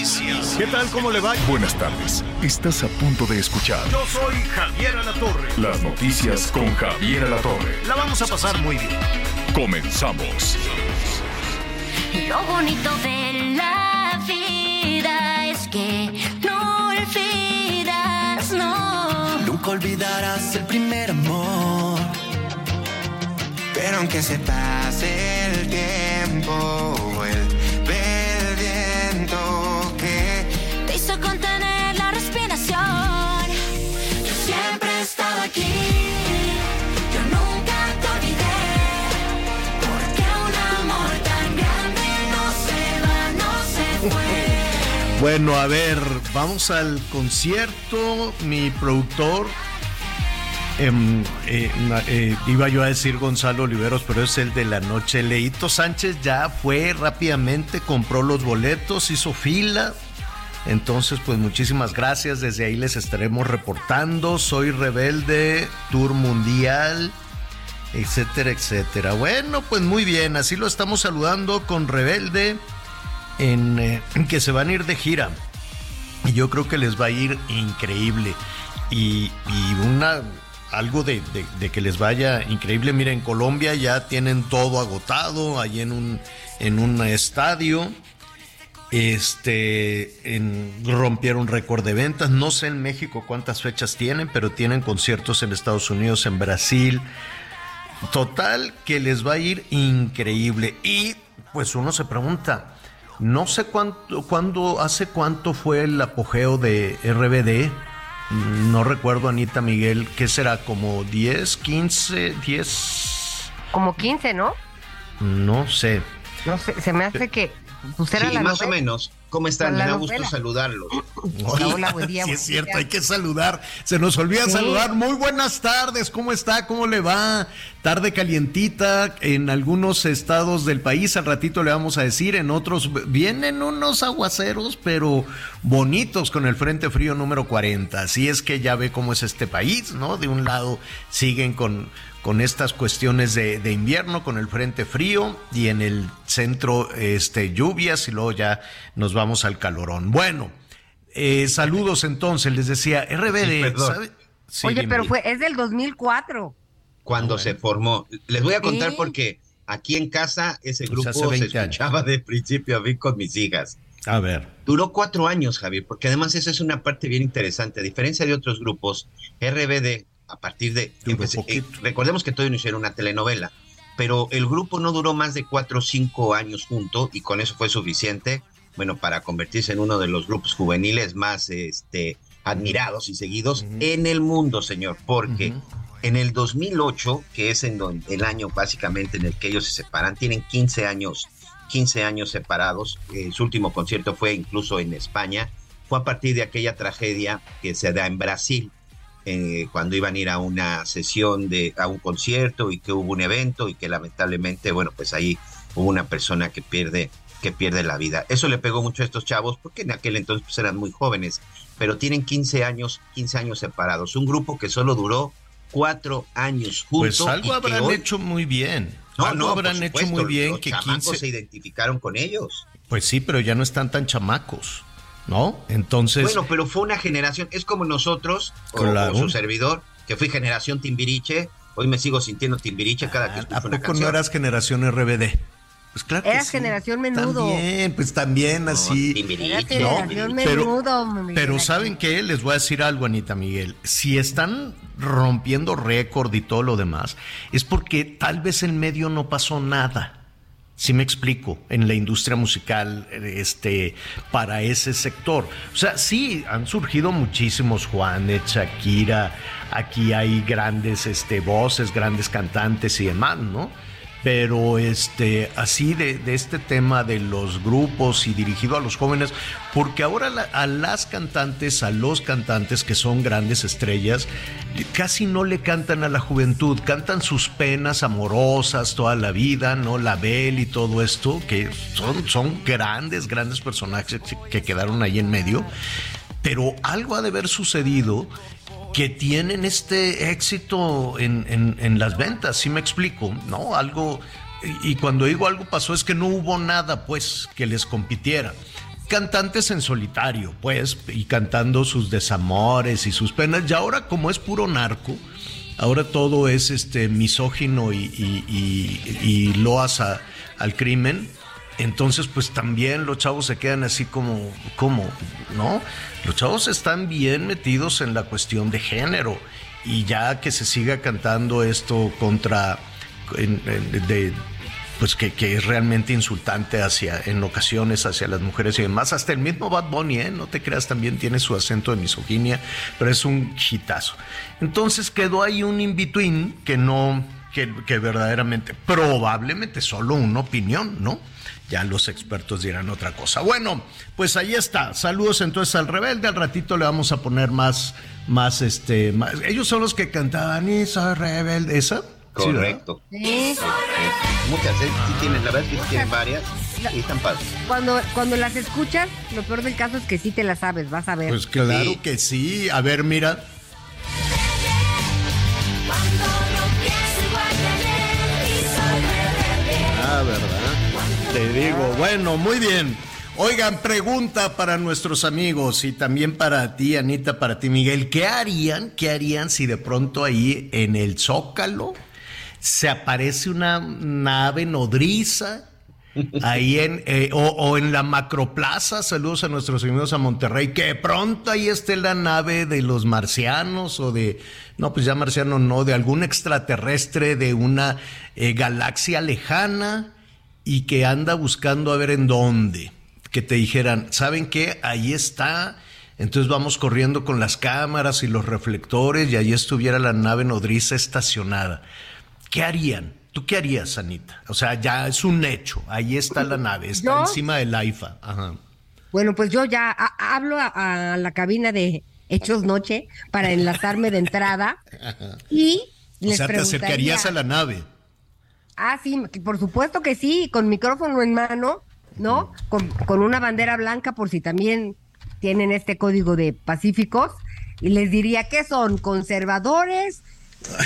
Noticias. ¿Qué tal? ¿Cómo le va? Buenas tardes. Estás a punto de escuchar Yo soy Javier Alatorre. las noticias con Javier Alatorre. La vamos a pasar muy bien. Comenzamos. Lo bonito de la vida es que no olvidas, no. Nunca olvidarás el primer amor. Pero aunque se pase el tiempo, vuelve Bueno, a ver, vamos al concierto. Mi productor, em, eh, eh, iba yo a decir Gonzalo Oliveros, pero es el de la noche. Leito Sánchez ya fue rápidamente, compró los boletos, hizo fila. Entonces, pues muchísimas gracias. Desde ahí les estaremos reportando. Soy Rebelde, Tour Mundial, etcétera, etcétera. Bueno, pues muy bien. Así lo estamos saludando con Rebelde en eh, que se van a ir de gira. Y yo creo que les va a ir increíble. Y, una algo de que les vaya increíble. Mira, en Colombia ya tienen todo agotado, ahí en un, en un estadio. Este en- rompieron récord de ventas. No sé en México cuántas fechas tienen, pero tienen conciertos en Estados Unidos, en Brasil. Total, que les va a ir increíble. Y pues uno se pregunta, no sé cuánto, cuándo, hace cuánto fue el apogeo de RBD. No recuerdo, Anita Miguel, ¿qué será? ¿Como 10, 15, 10? Como 15, ¿no? No sé. No sé, se me hace que pues era Sí, la más o menos. ¿Cómo están? Me da gusto saludarlos. Hola, hola, buen día. Sí, buen es cierto, día. hay que saludar. Se nos olvida Sí. saludar. Muy buenas tardes, ¿cómo está? ¿Cómo le va? Tarde calientita en algunos estados del país, al ratito le vamos a decir, en otros vienen unos aguaceros, pero bonitos con el Frente Frío número 40. Así es que ya ve cómo es este país, ¿no? De un lado siguen con, con estas cuestiones de, de invierno, con el Frente Frío, y en el centro este, lluvias, y luego ya nos vamos al calorón. Bueno. Eh, saludos entonces, les decía, RBD. Sí, Oye, pero fue, es del 2004. Cuando se formó. Les voy a contar Sí. porque aquí en casa ese Pues grupo se 20 años. escuchaba de principio a fin con mis hijas. A ver. Duró cuatro años, Javier, porque además esa es una parte bien interesante. A diferencia de otros grupos, RBD, a partir de... Duró pues, eh, recordemos que todavía no hicieron una telenovela, pero el grupo no duró más de cuatro o cinco años junto y con eso fue suficiente, bueno, para convertirse en uno de los grupos juveniles más este, admirados y seguidos en el mundo, señor, porque... Ujú. En el 2008, que es en el año básicamente en el que ellos se separan, tienen 15 años, 15 años separados. Eh, su último concierto fue incluso en España. Fue a partir de aquella tragedia que se da en Brasil, eh, cuando iban a ir a una sesión de a un concierto y que hubo un evento y que lamentablemente, bueno, pues ahí hubo una persona que pierde que pierde la vida. Eso le pegó mucho a estos chavos porque en aquel entonces pues, eran muy jóvenes, pero tienen 15 años, 15 años separados. Un grupo que solo duró cuatro años juntos. Pues algo habrán hoy- hecho muy bien. No, algo no, habrán hecho muy bien los que chamacos 15. se identificaron con ellos. Pues sí, pero ya no están tan chamacos, ¿no? Entonces, Bueno, pero fue una generación, es como nosotros, o- Claro. o, su servidor, que fui generación Timbiriche, hoy me sigo sintiendo Timbiriche cada que ¿a escucho una poco no canción. eras generación RBD? Pues claro que Eras sí. generación menudo. También, pues también No, así. Timbiriche, generación Timbiriche. pero- menudo. Pero Ángel. ¿saben qué? Les voy a decir algo, Anita Miguel. Si están rompiendo récord y todo lo demás, es porque tal vez en medio no pasó nada. Si me explico, en la industria musical, este, para ese sector. O sea, sí, han surgido muchísimos Juanes, Shakira, aquí hay grandes este, voces, grandes cantantes y demás, ¿no? Pero este, así de, este tema de los grupos y dirigido a los jóvenes, porque ahora a las cantantes, a los cantantes que son grandes estrellas, casi no le cantan a la juventud, cantan sus penas amorosas toda la vida, ¿no? La Belle y todo esto, que son, son grandes, grandes personajes que quedaron ahí en medio, pero algo ha de haber sucedido que tienen este éxito en, en- las ventas, si me explico, ¿no? Algo, y, cuando digo algo pasó es que no hubo nada, pues, que les compitiera. Cantantes en solitario, pues, y cantando sus desamores y sus penas, y ahora como es puro narco, ahora todo es este misógino y, y- y- loas al crimen, entonces, pues también los chavos se quedan así como, como, ¿no? Los chavos están bien metidos en la cuestión de género y ya que se siga cantando esto contra, de, pues que, que es realmente insultante hacia, en ocasiones hacia las mujeres y demás. Hasta el mismo Bad Bunny, ¿eh? no te creas, también tiene su acento de misoginia, pero es un hitazo. Entonces quedó ahí un in-between que no, que, que verdaderamente, probablemente solo una opinión, ¿no? Ya los expertos dirán otra cosa. Bueno, pues ahí está. Saludos entonces al rebelde. Al ratito le vamos a poner más, más este, más- ellos son los que cantaban y soy rebelde. ¿Esa? Sí. Correcto. Sí. Muchas, ¿eh? Sí tienen, la verdad es que sí tienen varias y están padres. Cuando, cuando las escuchas, lo peor del caso es que sí te las sabes, vas a ver. Pues claro Sí. que sí. A ver, mira. Ah, ¿verdad? Te digo, bueno, muy bien. Oigan, pregunta para nuestros amigos y también para ti, Anita, para ti, Miguel. ¿Qué harían? ¿Qué harían si de pronto ahí en el Zócalo se aparece una nave nodriza? Ahí en, eh, o, en la macroplaza, saludos a nuestros amigos a Monterrey, que pronto ahí esté la nave de los marcianos o de, no, pues ya marciano no, de algún extraterrestre de una eh, galaxia lejana y que anda buscando a ver en dónde. Que te dijeran, ¿saben qué? Ahí está. Entonces vamos corriendo con las cámaras y los reflectores y ahí estuviera la nave nodriza estacionada. ¿Qué harían? ¿Tú qué harías, Anita? O sea, ya es un hecho. Ahí está la nave, está ¿Yo? encima del AIFA. Ajá. Bueno, pues yo ya ha- hablo a, a la cabina de Hechos Noche para enlazarme de entrada y O les sea, te acercarías a la nave. Ah, sí, por supuesto que sí, con micrófono en mano, ¿no? Con, con una bandera blanca por si también tienen este código de pacíficos. Y les diría, ¿qué son? ¿Conservadores?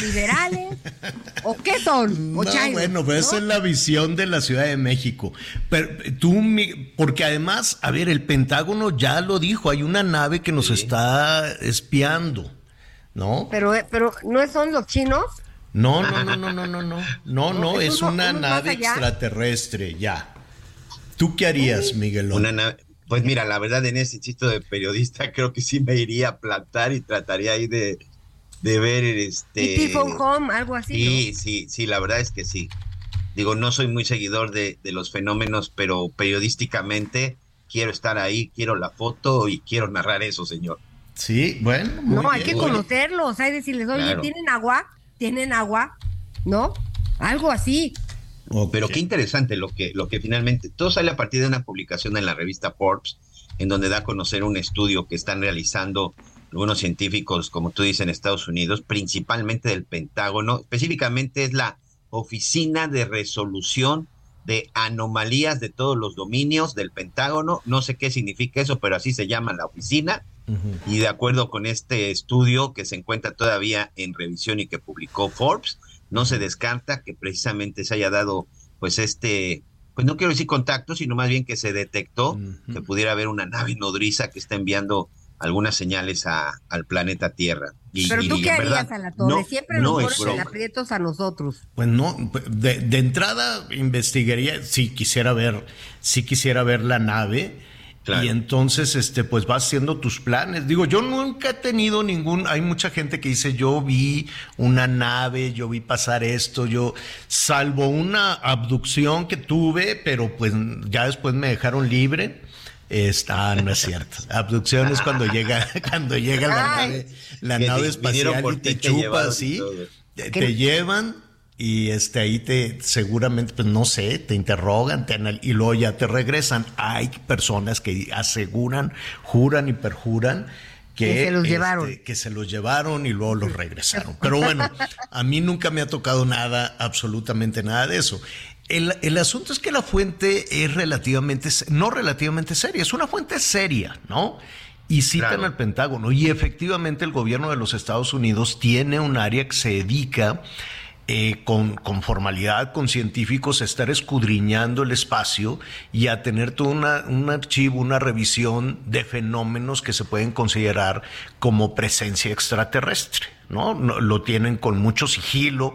¿Liberales? ¿O qué son? ¿O No, bueno, pues esa ¿no? es la visión de la Ciudad de México. Pero tú, mi- porque además, a ver, el Pentágono ya lo dijo, hay una nave que nos está espiando, ¿no? Pero, eh, pero ¿no son los chinos? No, no, no, no, no, no, no, no, no, es una nave extraterrestre, ya. ¿Tú qué harías, Miguel? Una nave- Pues mira, la verdad en ese chiste de periodista creo que sí me iría a plantar y trataría ahí de, de ver este... Y Home, algo así, Sí, sí, sí, la verdad es que sí. Digo, no soy muy seguidor de, de los fenómenos, pero periodísticamente quiero estar ahí, quiero la foto y quiero narrar eso, señor. Sí, bueno. ¿no? muy No, hay bien. que conocerlos, hay que decirles, oye, Claro. ¿tienen agua? ¿Tienen agua? ¿No? Algo así. Ok. Pero qué interesante lo que, lo que finalmente, todo sale a partir de una publicación en la revista Forbes, en donde da a conocer un estudio que están realizando algunos científicos, como tú dices, en Estados Unidos, principalmente del Pentágono, específicamente es la Oficina de Resolución de Anomalías de todos los dominios del Pentágono. No sé qué significa eso, pero así se llama la oficina. Y de acuerdo con este estudio que se encuentra todavía en revisión y que publicó Forbes, no se descarta que precisamente se haya dado pues este, pues no quiero decir contacto, sino más bien que se detectó que pudiera haber una nave nodriza que está enviando algunas señales a, al planeta Tierra. Y, Pero y tú qué harías verdad, a la torre, no- siempre no nos ponen aprietos a nosotros. Pues no, de, de entrada investigaría si quisiera ver, si quisiera ver la nave. Claro. Y entonces, este, pues vas haciendo tus planes. Digo, yo nunca he tenido ningún, hay mucha gente que dice, yo vi una nave, yo vi pasar esto, yo, salvo una abducción que tuve, pero pues ya después me dejaron libre. Está, no es cierto. Abducción es cuando llega, cuando llega la nave, la nave espacial por y ti, te chupa así, te llevan y este ahí te seguramente pues no sé te interrogan te anal- y luego ya te regresan hay personas que aseguran juran y perjuran que, Que se los este, llevaron. que se los llevaron y luego los regresaron pero bueno a mí nunca me ha tocado nada absolutamente nada de eso el, el asunto es que la fuente es relativamente no relativamente seria es una fuente seria no y citan Claro. al Pentágono. Y efectivamente el gobierno de los Estados Unidos tiene un área que se dedica eh, con, con formalidad, con científicos, a estar escudriñando el espacio y a tener todo una- un archivo, una revisión de fenómenos que se pueden considerar como presencia extraterrestre. ¿no? No- lo tienen con mucho sigilo.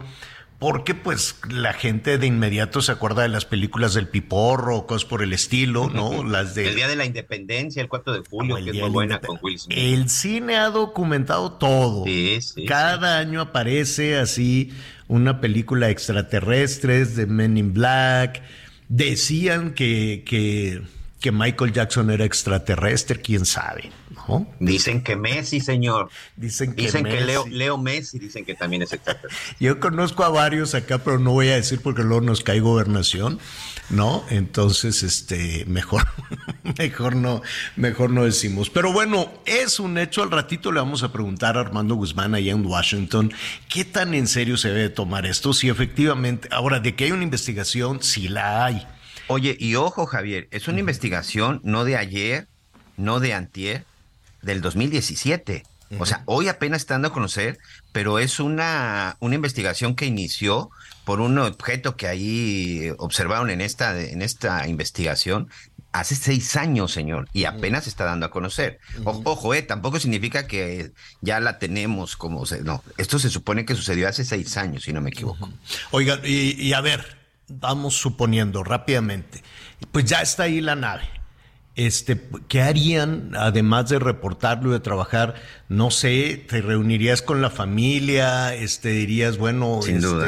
Porque pues la gente de inmediato se acuerda de las películas del piporro, cosas por el estilo, ¿no? Las de El Día de la Independencia, el 4 de julio, que es muy buena con Will Smith. El cine ha documentado todo. Sí, sí, Cada año aparece así una película extraterrestres de Men in Black. Decían que, que, que Michael Jackson era extraterrestre, quién sabe, ¿no? Dicen que Messi, señor. Dicen que, Dicen que Leo, Leo Messi, dicen que también es extraterrestre. Yo conozco a varios acá, pero no voy a decir porque luego nos cae gobernación, ¿no? Entonces, este, mejor, mejor no, mejor no decimos. Pero bueno, es un hecho. Al ratito le vamos a preguntar a Armando Guzmán allá en Washington qué tan en serio se debe tomar esto. Si efectivamente, ahora de que hay una investigación, sí la hay. Oye, y ojo, Javier, es una investigación no de ayer, no de antier, del 2017. O sea, hoy apenas está dando a conocer, pero es una, una investigación que inició por un objeto que ahí observaron en esta, en esta investigación hace seis años, señor, y apenas se está dando a conocer. O- Ojo, eh, tampoco significa que ya la tenemos como... se- No, esto se supone que sucedió hace seis años, si no me equivoco. Oigan, y, y a ver, vamos suponiendo rápidamente, pues ya está ahí la nave. Este, ¿qué harían además de reportarlo y de trabajar? No sé, te reunirías con la familia, este, dirías, bueno, Sin este, duda.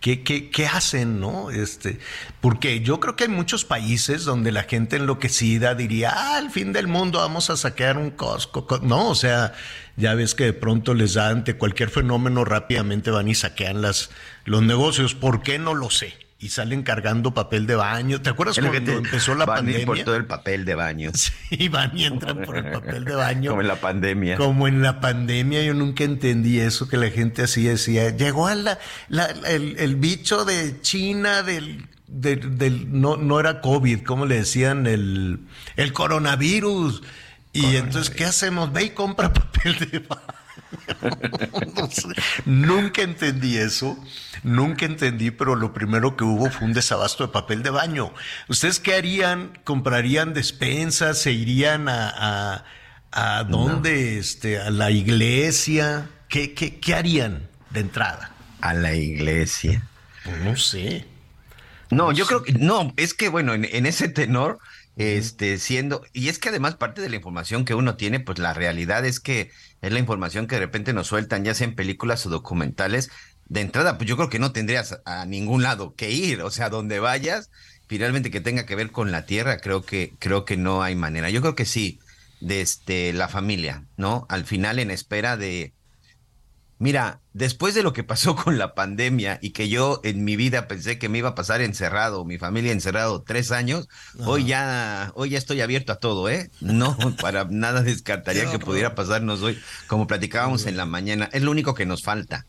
¿qué, qué, qué hacen, no? Este, porque yo creo que hay muchos países donde la gente enloquecida diría, ah, el fin del mundo, vamos a saquear un Costco. co-". No, o sea, ya ves que de pronto les da ante cualquier fenómeno rápidamente van y saquean las, los negocios. ¿Por qué? No lo sé. Y salen cargando papel de baño. ¿Te acuerdas cuando te- empezó la van pandemia? por todo el papel de baño. Sí, van y entran por el papel de baño. Como en la pandemia. Como en la pandemia, yo nunca entendí eso que la gente así decía. Llegó a la, la- el, el bicho de China del, del, del- no, no era COVID, ¿cómo le decían? El, el coronavirus. Y entonces, ¿qué hacemos? Ve y compra papel de baño. No sé, nunca entendí eso, nunca entendí, pero lo primero que hubo fue un desabasto de papel de baño. ¿Ustedes qué harían? ¿Comprarían despensas? ¿Se irían a, a, a dónde? Este, ¿A la iglesia? ¿Qué, qué, qué harían de entrada? A la iglesia. Pues no sé. No, yo creo que no, es que bueno, en, en ese tenor, este, siendo, y es que además parte de la información que uno tiene, pues la realidad es que es la información que de repente nos sueltan, ya sea en películas o documentales. De entrada, pues yo creo que no tendrías a ningún lado que ir, o sea, donde vayas, finalmente que tenga que ver con la tierra, creo que, creo que no hay manera. Yo creo que sí, desde la familia, ¿no? Al final en espera de, Mira, después de lo que pasó con la pandemia y que yo en mi vida pensé que me iba a pasar encerrado, mi familia encerrado tres años, hoy ya, hoy ya estoy abierto a todo, ¿eh? No, para nada descartaría que pudiera pasarnos hoy, como platicábamos en la mañana. Es lo único que nos falta.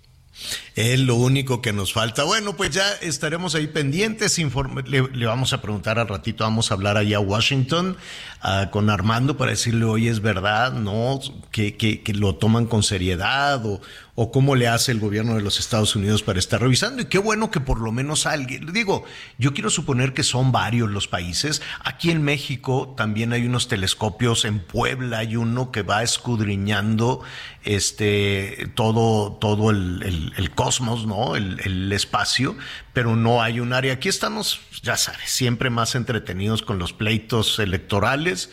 Es lo único que nos falta. Bueno, pues ya estaremos ahí pendientes. informe- le, le vamos a preguntar al ratito, vamos a hablar allá a Washington ah, con Armando para decirle, oye, es verdad, ¿no? Que, que- que lo toman con seriedad o, o cómo le hace el gobierno de los Estados Unidos para estar revisando. Y qué bueno que por lo menos alguien, digo, yo quiero suponer que son varios los países. Aquí en México también hay unos telescopios, en Puebla hay uno que va escudriñando este todo, todo el, el- el cosmos, ¿no? El, el espacio, pero no hay un área. Aquí estamos, ya sabes, siempre más entretenidos con los pleitos electorales.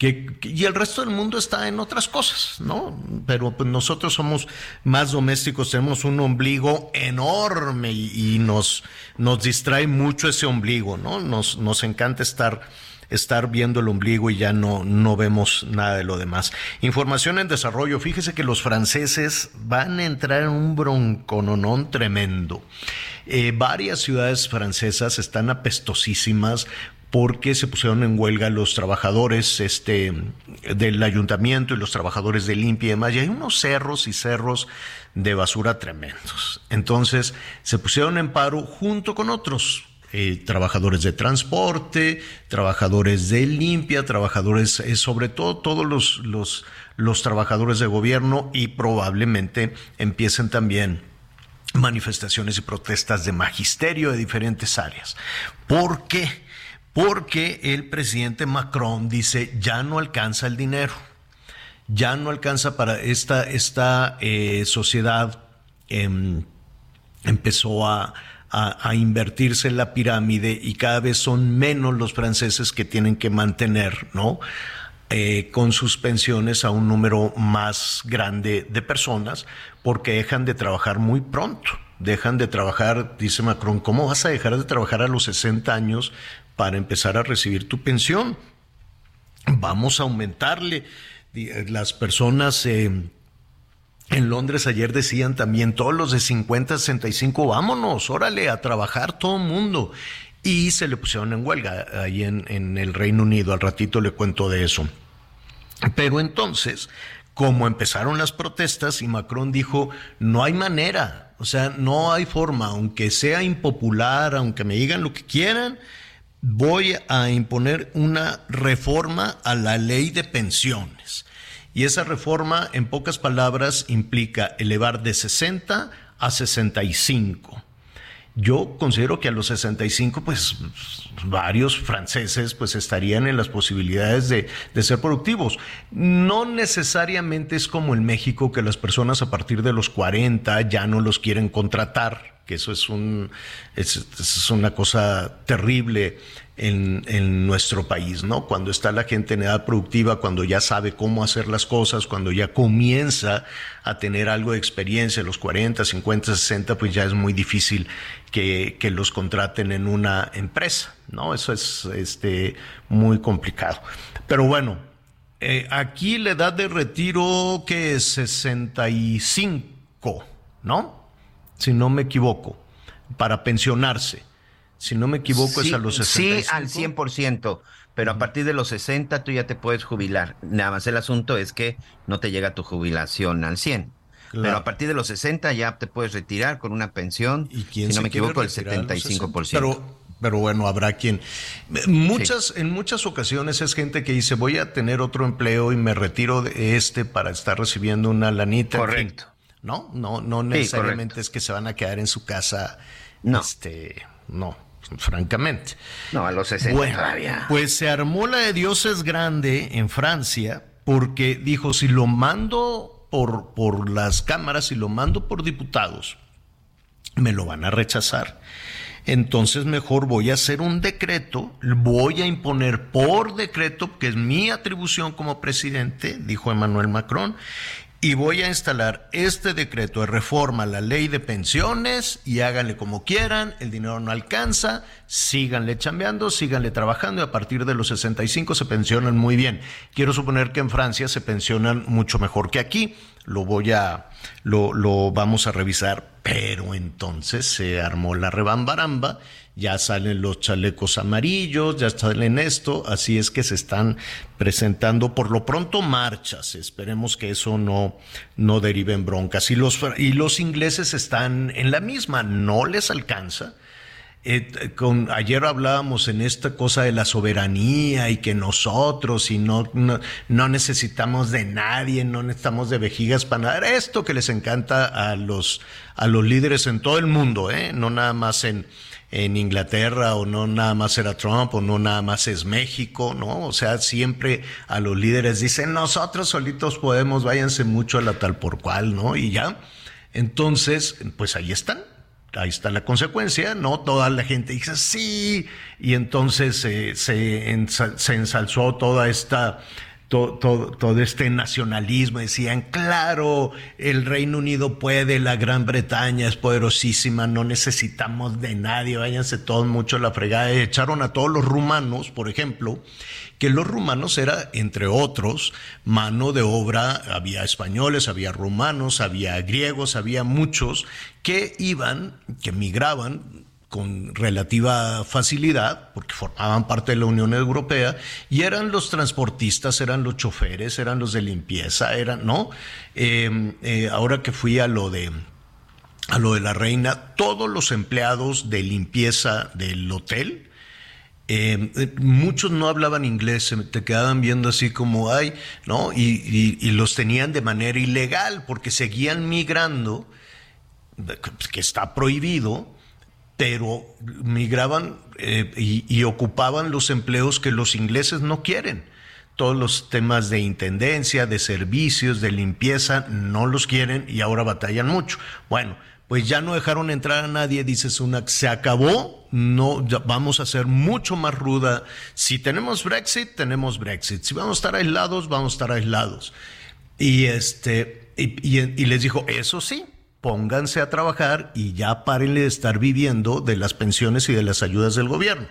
Que, y el resto del mundo está en otras cosas, ¿no? Pero pues nosotros somos más domésticos, tenemos un ombligo enorme y, y nos, nos distrae mucho ese ombligo, ¿no? Nos, nos encanta estar estar viendo el ombligo y ya no, no vemos nada de lo demás. Información en desarrollo. Fíjese que los franceses van a entrar en un broncononón tremendo. Eh, varias ciudades francesas están apestosísimas porque se pusieron en huelga los trabajadores este, del ayuntamiento y los trabajadores de limpia y demás. Y hay unos cerros y cerros de basura tremendos. Entonces se pusieron en paro junto con otros. eh, trabajadores de transporte, trabajadores de limpia, trabajadores, eh, sobre todo todos los, los, los trabajadores de gobierno y probablemente empiecen también manifestaciones y protestas de magisterio de diferentes áreas. ¿Por qué? Porque el presidente Macron dice ya no alcanza el dinero, ya no alcanza para esta, esta eh, sociedad, em, empezó a, a, invertirse en la pirámide y cada vez son menos los franceses que tienen que mantener, ¿no? Eh, con sus pensiones a un número más grande de personas porque dejan de trabajar muy pronto. Dejan de trabajar, dice Macron, ¿cómo vas a dejar de trabajar a los 60 años para empezar a recibir tu pensión? Vamos a aumentarle. Eh, Las personas eh, en Londres ayer decían también, todos los de 50, 65, vámonos, órale, a trabajar todo el mundo. Y se le pusieron en huelga ahí en, en el Reino Unido. Al ratito le cuento de eso. Pero entonces, como empezaron las protestas y Macron dijo, no hay manera, o sea, no hay forma, aunque sea impopular, aunque me digan lo que quieran, voy a imponer una reforma a la ley de pensiones. Y esa reforma, en pocas palabras, implica elevar de 60 a 65. Yo considero que a los 65, pues varios franceses pues estarían en las posibilidades de, de, ser productivos. No necesariamente es como en México que las personas a partir de los 40 ya no los quieren contratar, que eso es, un, es, es una cosa terrible en, nuestro país, ¿no? Cuando está la gente en edad productiva, cuando ya sabe cómo hacer las cosas, cuando ya comienza a tener algo de experiencia, los 40, 50, 60, pues ya es muy difícil que, que los contraten en una empresa, ¿no? Eso es este, muy complicado. Pero bueno, eh, aquí la edad de retiro que es 65, ¿no? Si no me equivoco, para pensionarse. Si no me equivoco, sí, es a los 65. Sí, al 100%, pero a partir de los 60 tú ya te puedes jubilar. Nada más el asunto es que no te llega tu jubilación al 100. Claro. Pero a partir de los 60 ya te puedes retirar con una pensión, ¿Y quién si no me equivoco, el 75%. Pero, pero bueno, habrá quien. Muchas, sí. En muchas ocasiones es gente que dice, voy a tener otro empleo y me retiro de este para estar recibiendo una lanita. Correcto. No, no, no necesariamente sí, es que se van a quedar en su casa. No. Este, no francamente. No, a los 60 bueno, todavía. Pues se armó la de Dios es grande en Francia porque dijo, si lo mando por, por las cámaras, si lo mando por diputados, me lo van a rechazar. Entonces mejor voy a hacer un decreto, voy a imponer por decreto, que es mi atribución como presidente, dijo Emmanuel Macron, y voy a instalar este decreto de reforma a la ley de pensiones y háganle como quieran, el dinero no alcanza, síganle chambeando, síganle trabajando y a partir de los 65 se pensionan muy bien. Quiero suponer que en Francia se pensionan mucho mejor que aquí, lo voy a, lo, lo vamos a revisar, pero entonces se armó la rebambaramba ya salen los chalecos amarillos, ya salen esto, así es que se están presentando por lo pronto marchas, esperemos que eso no, no derive en broncas. Y los, y los ingleses están en la misma, no les alcanza. Eh, con, ayer hablábamos en esta cosa de la soberanía y que nosotros y no, no, no, necesitamos de nadie, no necesitamos de vejigas para nada. Esto que les encanta a los, a los líderes en todo el mundo, ¿eh? no nada más en, en Inglaterra o no nada más era Trump o no nada más es México, ¿no? O sea, siempre a los líderes dicen, nosotros solitos podemos, váyanse mucho a la tal por cual, ¿no? Y ya. Entonces, pues ahí están. Ahí está la consecuencia, ¿no? Toda la gente dice sí, y entonces eh, se, ensa se ensalzó toda esta todo, todo, este nacionalismo, decían, claro, el Reino Unido puede, la Gran Bretaña es poderosísima, no necesitamos de nadie, váyanse todos mucho a la fregada. Echaron a todos los rumanos, por ejemplo, que los rumanos era, entre otros, mano de obra, había españoles, había rumanos, había griegos, había muchos que iban, que migraban con relativa facilidad, porque formaban parte de la Unión Europea, y eran los transportistas, eran los choferes, eran los de limpieza, eran, ¿no? Eh, eh, ahora que fui a lo de a lo de la reina, todos los empleados de limpieza del hotel, eh, muchos no hablaban inglés, se te quedaban viendo así como ay, ¿no? Y, y, los tenían de manera ilegal porque seguían migrando, que está prohibido, pero migraban eh, y, ocupaban los empleos que los ingleses no quieren. Todos los temas de intendencia, de servicios, de limpieza, no los quieren y ahora batallan mucho. Bueno, pues ya no dejaron entrar a nadie, dices una, se acabó, no, vamos a ser mucho más ruda. Si tenemos Brexit, tenemos Brexit. Si vamos a estar aislados, vamos a estar aislados. Y este, y les dijo, eso sí, pónganse a trabajar y ya párenle de estar viviendo de las pensiones y de las ayudas del gobierno.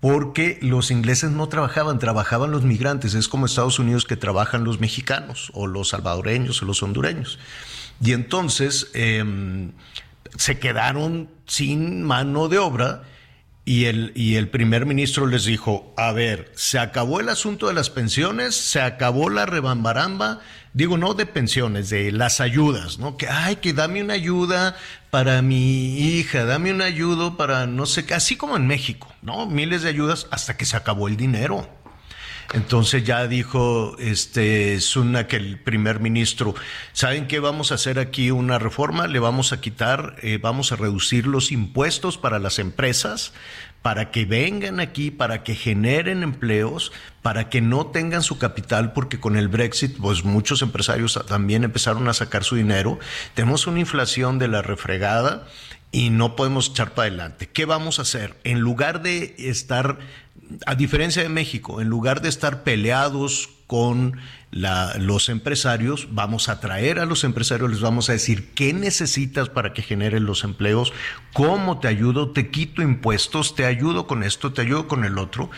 Porque los ingleses no trabajaban, trabajaban los migrantes. Es como Estados Unidos que trabajan los mexicanos o los salvadoreños o los hondureños. Y entonces eh, se quedaron sin mano de obra y el, y el primer ministro les dijo, a ver, se acabó el asunto de las pensiones, se acabó la rebambaramba, digo, no de pensiones, de las ayudas, ¿no? Que, ay, que dame una ayuda para mi hija, dame una ayuda para no sé qué, así como en México, ¿no? Miles de ayudas hasta que se acabó el dinero. Entonces ya dijo este Sunna que el primer ministro, ¿saben qué vamos a hacer aquí una reforma? Le vamos a quitar, eh, vamos a reducir los impuestos para las empresas para que vengan aquí, para que generen empleos, para que no tengan su capital, porque con el Brexit, pues muchos empresarios también empezaron a sacar su dinero. Tenemos una inflación de la refregada y no podemos echar para adelante. ¿Qué vamos a hacer? En lugar de estar a diferencia de México, en lugar de estar peleados con los empresarios, vamos a traer a los empresarios, les vamos a decir qué necesitas para que generen los empleos, cómo te ayudo, te quito impuestos, te ayudo con esto, te ayudo con el otro.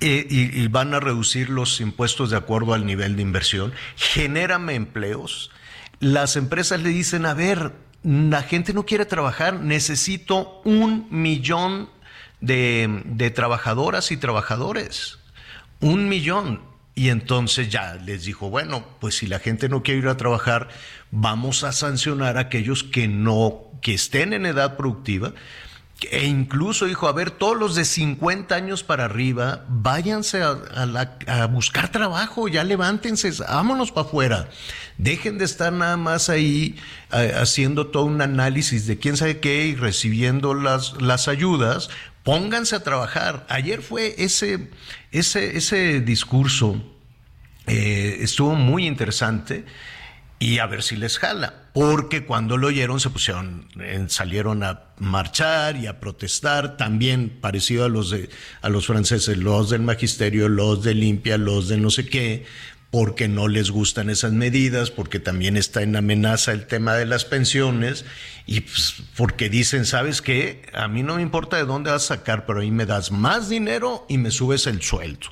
Eh, y, y, van a reducir los impuestos de acuerdo al nivel de inversión, genérame empleos. Las empresas le dicen, a ver, la gente no quiere trabajar, necesito un millón de, de trabajadoras y trabajadores. Un millón. Y entonces ya les dijo, bueno, pues si la gente no quiere ir a trabajar, vamos a sancionar a aquellos que no, que estén en edad productiva. E incluso dijo, a ver, todos los de 50 años para arriba, váyanse a, a buscar trabajo, ya levántense, vámonos para afuera. Dejen de estar nada más ahí eh, haciendo todo un análisis de quién sabe qué y recibiendo las, las ayudas, pónganse a trabajar. Ayer fue ese, ese, ese discurso, eh, estuvo muy interesante y a ver si les jala, porque cuando lo oyeron se pusieron, eh, salieron a marchar y a protestar, también parecido a los de, a los franceses, los del magisterio, los de limpia, los de no sé qué, porque no les gustan esas medidas, porque también está en amenaza el tema de las pensiones y pues, porque dicen, ¿sabes qué? A mí no me importa de dónde vas a sacar, pero ahí me das más dinero y me subes el sueldo,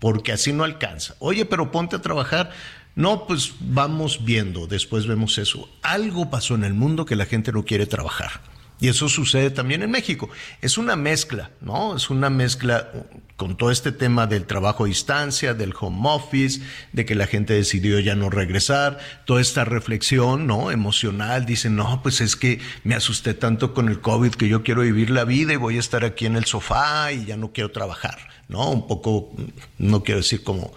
porque así no alcanza. Oye, pero ponte a trabajar. No, pues vamos viendo, después vemos eso. Algo pasó en el mundo que la gente no quiere trabajar. Y eso sucede también en México. Es una mezcla, ¿no? Es una mezcla con todo este tema del trabajo a distancia, del home office, de que la gente decidió ya no regresar, toda esta reflexión, ¿no? Emocional. Dicen, no, pues es que me asusté tanto con el COVID que yo quiero vivir la vida y voy a estar aquí en el sofá y ya no quiero trabajar, ¿no? Un poco, no quiero decir como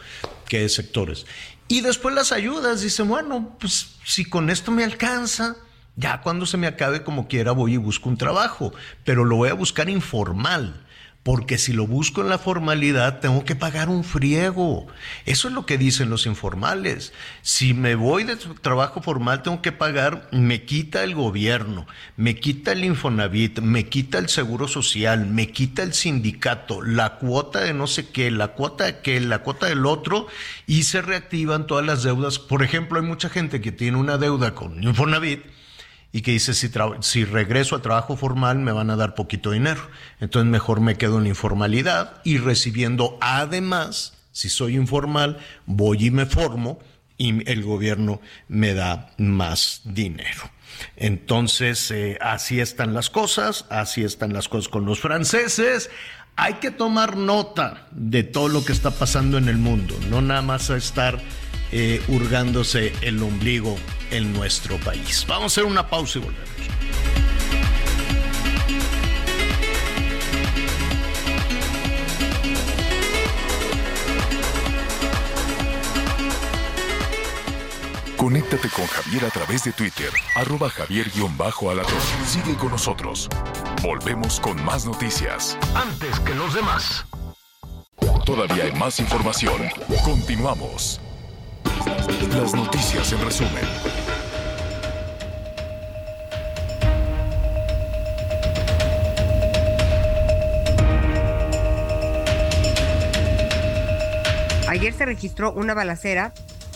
qué sectores. Y después las ayudas, dicen, bueno, pues si con esto me alcanza, ya cuando se me acabe como quiera voy y busco un trabajo, pero lo voy a buscar informal, porque si lo busco en la formalidad tengo que pagar un friego. Eso es lo que dicen los informales. Si me voy de trabajo formal tengo que pagar, me quita el gobierno, me quita el Infonavit, me quita el Seguro Social, me quita el sindicato, la cuota de no sé qué, la cuota de qué, la cuota del otro y se reactivan todas las deudas. Por ejemplo, hay mucha gente que tiene una deuda con Infonavit y que dice, si, regreso al trabajo formal me van a dar poquito dinero. Entonces mejor me quedo en la informalidad y recibiendo además, si soy informal, voy y me formo y el gobierno me da más dinero. Entonces, eh, así están las cosas, así están las cosas con los franceses. Hay que tomar nota de todo lo que está pasando en el mundo, no nada más a estar eh, hurgándose el ombligo en nuestro país. Vamos a hacer una pausa y volvemos. Conéctate con Javier a través de Twitter, arroba javier-alatón. Sigue con nosotros. Volvemos con más noticias. Antes que los demás. Todavía hay más información. Continuamos. Las noticias en resumen. Ayer se registró una balacera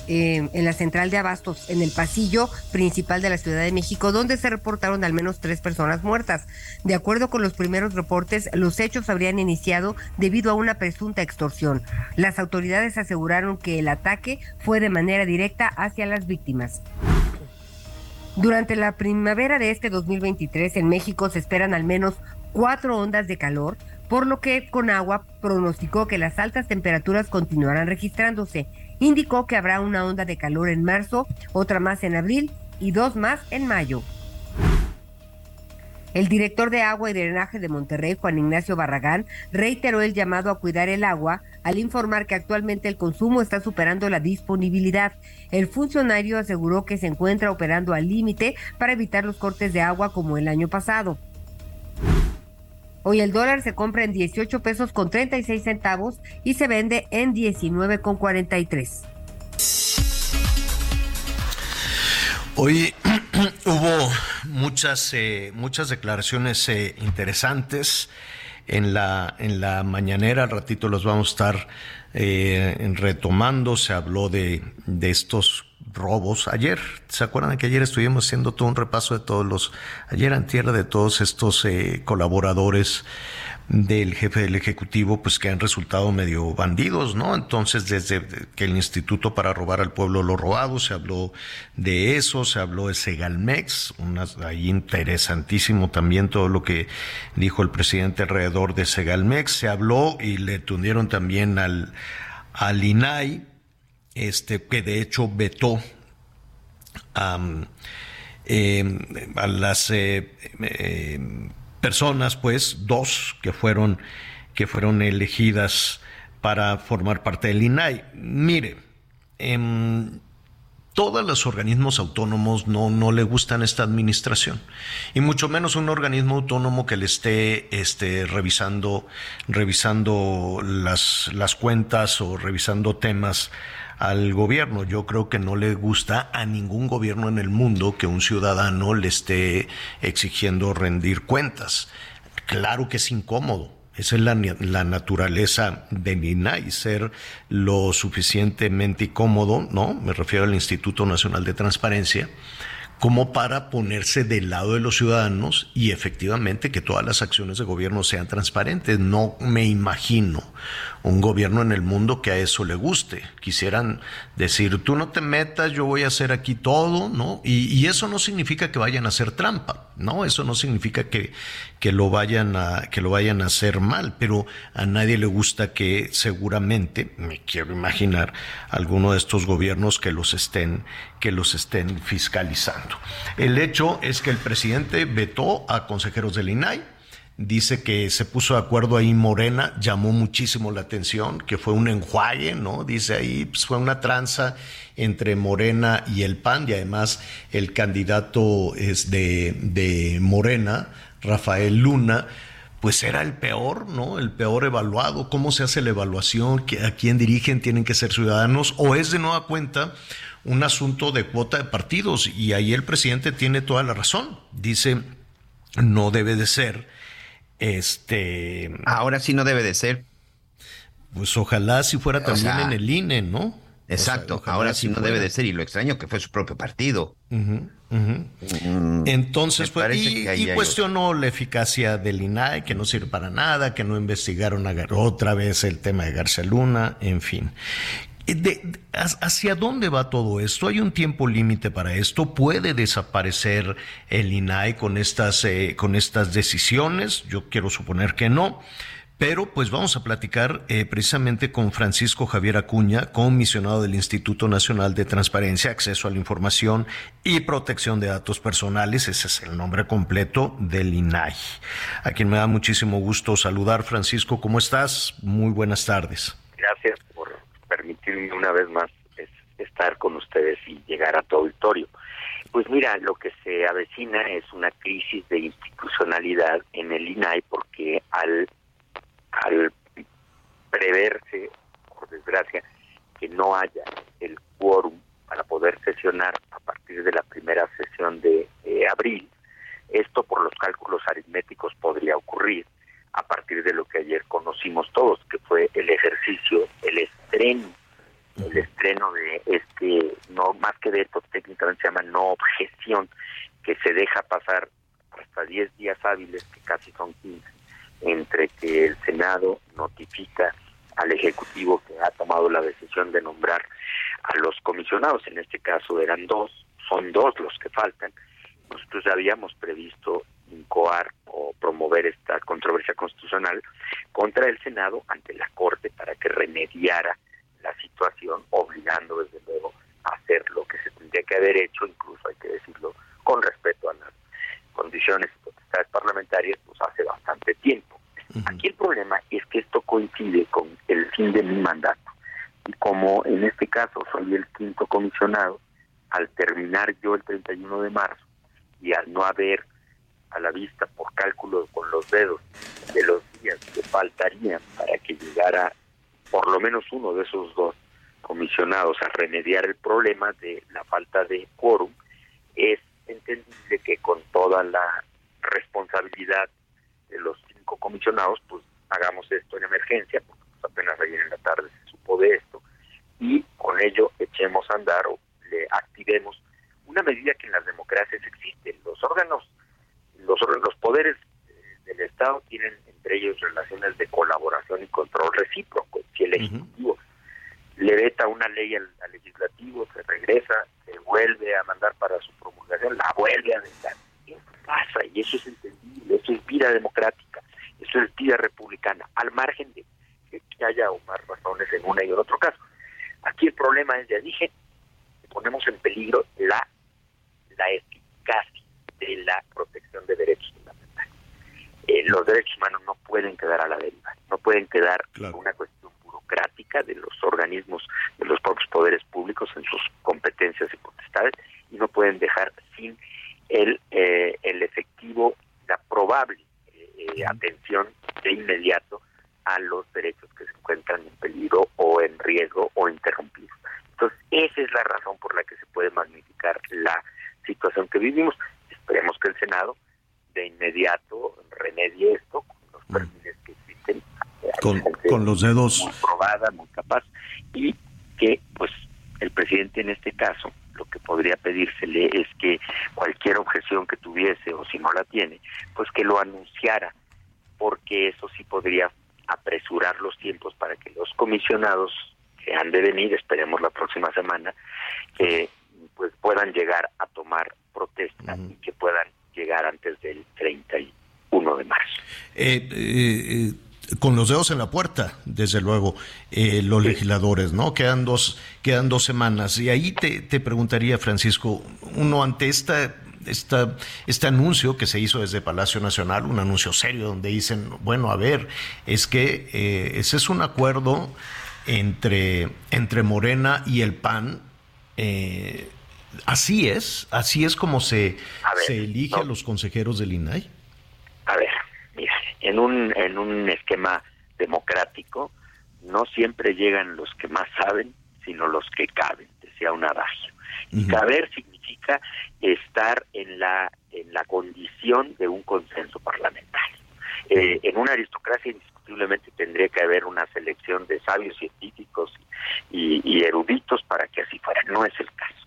eh, en la central de abastos, en el pasillo principal de la Ciudad de México, donde se reportaron al menos tres personas muertas. De acuerdo con los primeros reportes, los hechos habrían iniciado debido a una presunta extorsión. Las autoridades aseguraron que el ataque fue de manera directa hacia las víctimas. Durante la primavera de este 2023 en México se esperan al menos cuatro ondas de calor, por lo que Conagua pronosticó que las altas temperaturas continuarán registrándose. Indicó que habrá una onda de calor en marzo, otra más en abril y dos más en mayo. El director de agua y drenaje de Monterrey, Juan Ignacio Barragán, reiteró el llamado a cuidar el agua al informar que actualmente el consumo está superando la disponibilidad. El funcionario aseguró que se encuentra operando al límite para evitar los cortes de agua como el año pasado. Hoy el dólar se compra en 18 pesos con 36 centavos y se vende en 19 con 43. Hoy hubo muchas, eh, muchas declaraciones eh, interesantes en la, en la mañanera. Al ratito los vamos a estar eh, retomando. Se habló de, de estos robos. Ayer, ¿se acuerdan que ayer estuvimos haciendo todo un repaso de todos los, ayer en tierra de todos estos eh, colaboradores del jefe del Ejecutivo, pues que han resultado medio bandidos, ¿no? Entonces, desde que el Instituto para robar al pueblo lo robado, se habló de eso, se habló de Segalmex, una, ahí interesantísimo también todo lo que dijo el presidente alrededor de Segalmex, se habló y le tundieron también al, al INAI, este, que de hecho vetó eh, a las eh, eh, personas, pues, dos que fueron, que fueron elegidas para formar parte del INAI. Mire, em, todos los organismos autónomos no, no le gustan esta administración. Y mucho menos un organismo autónomo que le esté este, revisando, revisando las, las cuentas o revisando temas al gobierno. Yo creo que no le gusta a ningún gobierno en el mundo que un ciudadano le esté exigiendo rendir cuentas. Claro que es incómodo. Esa es la, la naturaleza de INAI, ser lo suficientemente incómodo, ¿no? Me refiero al Instituto Nacional de Transparencia, como para ponerse del lado de los ciudadanos y efectivamente que todas las acciones de gobierno sean transparentes. No me imagino un gobierno en el mundo que a eso le guste. Quisieran decir, tú no te metas, yo voy a hacer aquí todo, ¿no? Y, eso no significa que vayan a hacer trampa, ¿no? Eso no significa que, que, lo vayan a, que lo vayan a hacer mal, pero a nadie le gusta que seguramente, me quiero imaginar, alguno de estos gobiernos que los estén, que los estén fiscalizando. El hecho es que el presidente vetó a consejeros del INAI, dice que se puso de acuerdo ahí Morena, llamó muchísimo la atención, que fue un enjuague, ¿no? Dice ahí, pues fue una tranza entre Morena y el PAN, y además el candidato es de, de Morena, Rafael Luna, pues era el peor, ¿no? El peor evaluado. ¿Cómo se hace la evaluación? ¿A quién dirigen? ¿Tienen que ser ciudadanos? ¿O es de nueva cuenta un asunto de cuota de partidos? Y ahí el presidente tiene toda la razón. Dice, no debe de ser. Este. Ahora sí no debe de ser. Pues ojalá si fuera también en el INE, ¿no? Exacto, ahora sí no debe de ser, y lo extraño que fue su propio partido. Mm, Entonces, pues, y, cuestionó la eficacia del INAE, que no sirve para nada, que no investigaron otra vez el tema de García Luna, en fin. ¿Hacia dónde va todo esto? ¿Hay un tiempo límite para esto? ¿Puede desaparecer el INAE con estas, eh, con estas decisiones? Yo quiero suponer que no. Pero pues vamos a platicar eh, precisamente con Francisco Javier Acuña, comisionado del Instituto Nacional de Transparencia, Acceso a la Información y Protección de Datos Personales. Ese es el nombre completo del INAI. A quien me da muchísimo gusto saludar. Francisco, ¿cómo estás? Muy buenas tardes. Gracias permitirme una vez más estar con ustedes y llegar a tu auditorio. Pues mira, lo que se avecina es una crisis de institucionalidad en el INAI porque al al preverse, por desgracia, que no haya el quórum para poder sesionar a partir de la primera sesión de abril, esto por los cálculos aritméticos podría ocurrir a partir de lo que ayer conocimos todos, que fue el ejercicio, el estreno, el estreno de este, no más que de esto técnicamente se llama no objeción, que se deja pasar hasta 10 días hábiles, que casi son 15, entre que el Senado notifica al Ejecutivo que ha tomado la decisión de nombrar a los comisionados, en este caso eran dos, son dos los que faltan. Nosotros ya habíamos previsto incoar o promover esta controversia constitucional contra el Senado ante la Corte para que remediara la situación, obligando desde luego a hacer lo que se tendría que haber hecho, incluso hay que decirlo con respeto a las condiciones y potestades parlamentarias, pues hace bastante tiempo. Aquí el problema es que esto coincide con el fin de mi mandato. Y como en este caso soy el quinto comisionado, al terminar yo el 31 de marzo y al no haber a la vista por cálculo con los dedos de los días que faltarían para que llegara por lo menos uno de esos dos comisionados a remediar el problema de la falta de quórum, es entendible que con toda la responsabilidad de los cinco comisionados, pues hagamos esto en emergencia, porque pues, apenas ayer en la tarde se supo de esto, y con ello echemos a andar o le activemos una medida que en las democracias existe. Los órganos, los, los poderes eh, del Estado tienen entre ellos relaciones de colaboración y control recíproco. Si el Ejecutivo le veta una ley al, legislativo, se regresa, se vuelve a mandar para su promulgación, la vuelve a vetar. Eso pasa y eso es entendible, eso es vida democrática, eso es vida republicana, al margen de que haya o más razones en una y en otro caso. Aquí el problema es, ya dije, que ponemos en peligro la, la eficacia de la protección de derechos fundamentales. Eh, los derechos humanos no pueden quedar a la deriva, no pueden quedar en una cuestión burocrática de los organismos de los propios poderes públicos en sus competencias y potestades y no pueden dejar sin el, eh, el efectivo, la probable eh, atención de inmediato a los derechos que se encuentran en peligro o en riesgo o interrumpidos. Entonces, esa es la razón por la que se puede magnificar la situación que vivimos. Esperemos que el Senado de inmediato remedie esto con los perfiles que existen. Con, con los dedos. Muy probada, muy capaz. Y que, pues, el presidente en este caso, lo que podría pedírsele es que cualquier objeción que tuviese o si no la tiene, pues que lo anunciara, porque eso sí podría apresurar los tiempos para que los comisionados que han de venir, esperemos la próxima semana, que pues puedan llegar a tomar protesta y que puedan llegar antes del 31 de marzo. Eh, eh, con los dedos en la puerta, desde luego, eh, los legisladores, ¿no? Quedan dos, quedan dos semanas. Y ahí te, te preguntaría, Francisco, uno ante esta esta, este anuncio que se hizo desde Palacio Nacional, un anuncio serio donde dicen, bueno, a ver, es que eh, ese es un acuerdo entre, entre Morena y el PAN. Eh, así es, así es como se, se elige a los consejeros del INAI. A ver, mira, en un, en un esquema democrático no siempre llegan los que más saben, sino los que caben, decía un adagio. Y caber significa estar en la, en la condición de un consenso parlamentario. Eh, en una aristocracia indiscutiblemente tendría que haber una selección de sabios científicos y, y eruditos para que así fuera. No es el caso.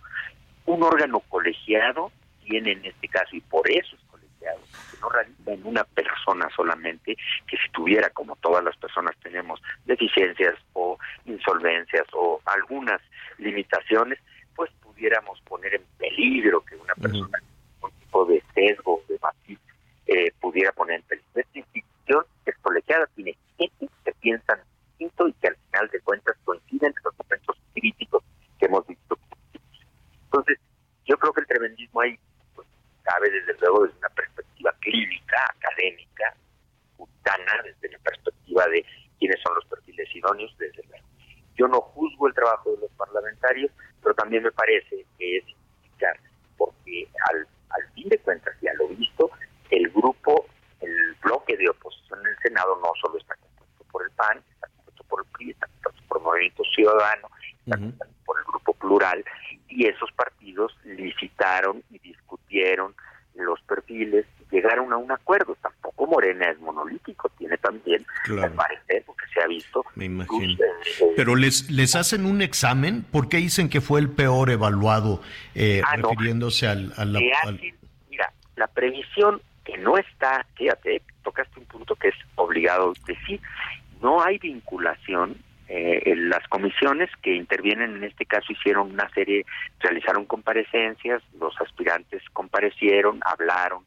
Un órgano colegiado tiene en este caso, y por eso es colegiado, que no radica en una persona solamente, que si tuviera, como todas las personas tenemos, deficiencias o insolvencias o algunas limitaciones, pues pudiéramos poner en peligro que una persona con tipo de sesgo, de matiz, eh, pudiera poner en peligro. Esta institución es colegiada, tiene gente que piensan distinto y que al final de cuentas coinciden en los momentos críticos que hemos visto. Entonces, yo creo que el tremendismo ahí pues, cabe desde luego desde una perspectiva clínica, académica, puritana, desde la perspectiva de quiénes son los perfiles idóneos, desde luego. Yo no juzgo el trabajo de los parlamentarios, pero también me parece que es indicar, porque al, al fin de cuentas, ya lo visto, el grupo, el bloque de oposición en el Senado no solo está compuesto por el PAN, está compuesto por el PRI, está compuesto por el Movimiento Ciudadano, está compuesto por el Grupo Plural, y esos partidos licitaron y discutieron los perfiles y llegaron a un acuerdo. Tampoco Morena es monolítico, tiene también, Claro. al parecer, porque se ha visto, Me imagino. sus, eh, Pero les, les hacen un examen, ¿por qué dicen que fue el peor evaluado, eh, Ah, no. refiriéndose al, a la- al- mira, la previsión que no está, fíjate, tocaste un punto que es obligado decir, no hay vinculación. eh, en las comisiones que intervienen en este caso hicieron una serie, realizaron comparecencias, los aspirantes comparecieron, hablaron,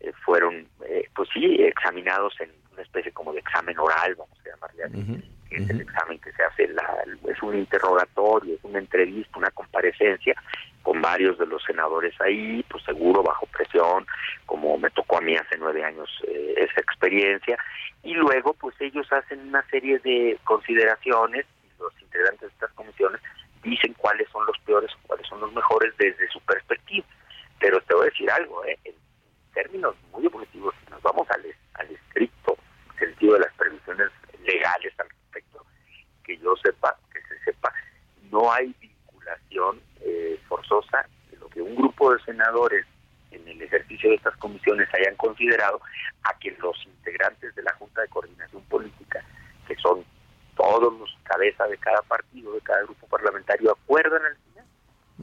eh, fueron, eh, pues sí, examinados en una especie como de examen oral, vamos a llamarle así, Ujú, que es el examen que se hace, la, es un interrogatorio, es una entrevista, una comparecencia con varios de los senadores ahí, pues seguro bajo presión, como me tocó a mí hace nueve años eh, esa experiencia, y luego pues ellos hacen una serie de consideraciones, y los integrantes de estas comisiones dicen cuáles son los peores o cuáles son los mejores desde su perspectiva. Pero te voy a decir algo, ¿eh? en términos muy objetivos, si nos vamos al, al estricto sentido de las previsiones legales al respecto, que yo sepa, que se sepa, no hay vinculación eh, forzosa de lo que un grupo de senadores en el ejercicio de estas comisiones hayan considerado a que los integrantes de la Junta de Coordinación Política, que son todos los cabezas de cada partido, de cada grupo parlamentario, acuerdan al final.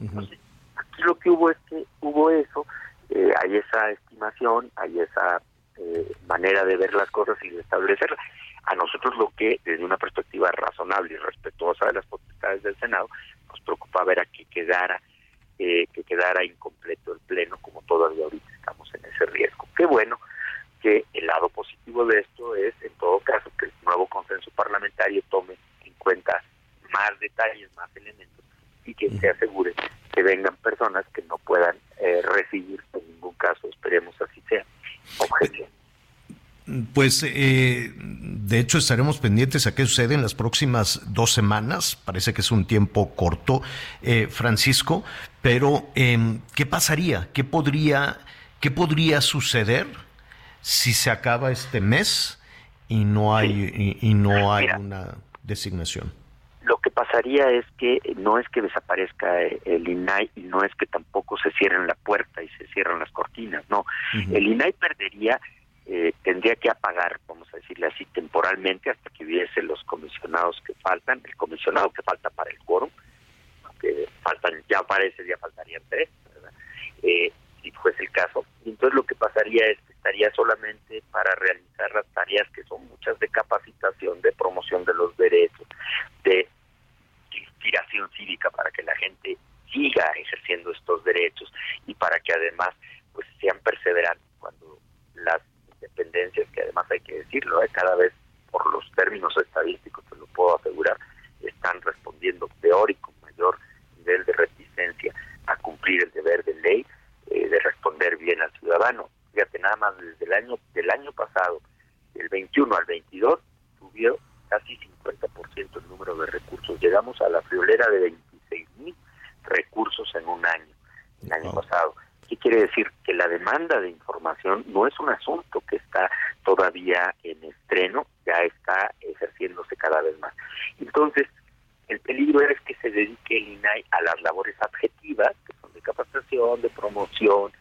Entonces, aquí lo que hubo es que hubo eso, eh, hay esa estimación, hay esa eh, manera de ver las cosas y de establecerlas. A nosotros lo que, desde una perspectiva razonable y respetuosa de las potestades del Senado, nos preocupa ver a que quedara, eh, que quedara incompleto el Pleno, como todavía ahorita estamos en ese riesgo. Qué bueno que el lado positivo de esto es, en todo caso, que el nuevo consenso parlamentario tome en cuenta más detalles, más elementos y que se asegure que vengan personas que no puedan eh, recibir en ningún caso, esperemos así sea, objeción. Pues, eh, de hecho, estaremos pendientes a qué sucede en las próximas dos semanas. Parece que es un tiempo corto, eh, Francisco. Pero, eh, ¿qué pasaría? ¿Qué podría, ¿Qué podría suceder si se acaba este mes y no hay, y, y no hay Mira. una designación? Lo que pasaría es que no es que desaparezca eh, el INAI y no es que tampoco se cierren la puerta y se cierran las cortinas, no. El INAI perdería, eh, tendría que apagar, vamos a decirle así, temporalmente hasta que hubiese los comisionados que faltan, el comisionado que falta para el quórum, que faltan, ya parece, ya faltarían tres, ¿verdad? Eh, si fuese el caso. Entonces lo que pasaría es que estaría solamente para realizar las tareas que son muchas de capacitación, de promoción de los derechos, de inspiración cívica para que la gente siga ejerciendo estos derechos y para que además pues sean perseverantes cuando las dependencias, que además hay que decirlo, ¿eh? cada vez por los términos estadísticos, te lo puedo asegurar, están respondiendo peor y con mayor nivel de reticencia a cumplir el deber de ley, eh, de responder bien al ciudadano. Fíjate, nada más desde el año del año pasado, del 21 al 22, subió casi 50% el número de recursos. Llegamos a la friolera de 26 mil recursos en un año, el año pasado. ¿Qué quiere decir? Que la demanda de información no es un asunto que está todavía en estreno, ya está ejerciéndose cada vez más. Entonces, el peligro es que se dedique el INAI a las labores adjetivas, que son de capacitación, de promoción.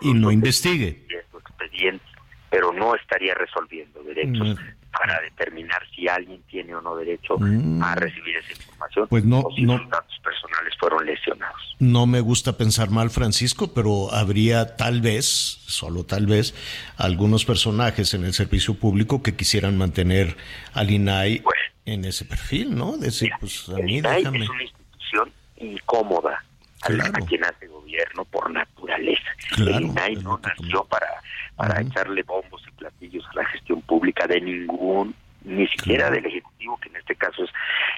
Y no investigue. Expedientes, pero no estaría resolviendo derechos. Para determinar si alguien tiene o no derecho Mm. a recibir esa información Pues no- o si no- sus datos personales fueron lesionados. No me gusta pensar mal, Francisco, pero habría tal vez, solo tal vez, algunos personajes en el servicio público que quisieran mantener al INAI en ese perfil, ¿no? Decir, pues a El mí INAI déjame. es una institución incómoda Claro. a quien hace gobierno por naturaleza. Claro, el INAI no nació para, para echarle bombos y platillos a la gestión pública de ningún, ni siquiera del Ejecutivo, que en este caso es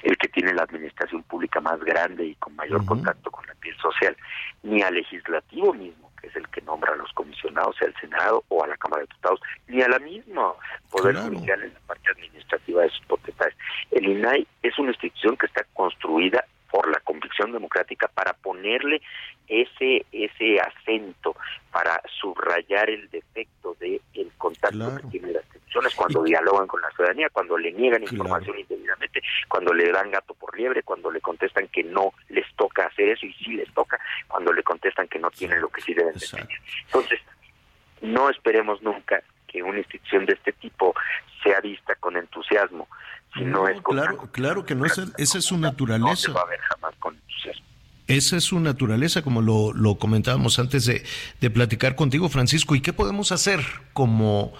el que tiene la administración pública más grande y con mayor contacto con la piel social, ni al Legislativo mismo, que es el que nombra a los comisionados, sea al Senado o a la Cámara de Diputados, ni a la misma Poder Claro. Judicial en la parte administrativa de sus potestades. El INAI es una institución que está construida por la convicción democrática para ponerle ese ese acento para subrayar el defecto de el contacto que tienen las instituciones cuando dialogan con la ciudadanía, cuando le niegan información indebidamente, cuando le dan gato por liebre, cuando le contestan que no les toca hacer eso y sí les toca, cuando le contestan que no tienen lo que sí deben de tener. Entonces, no esperemos nunca que una institución de este tipo sea vista con entusiasmo, si no, es con claro, claro que no, esa, esa es su no naturaleza. se va a ver jamás con entusiasmo. Esa es su naturaleza, como lo, lo comentábamos antes de, de platicar contigo, Francisco. ¿Y qué podemos hacer como,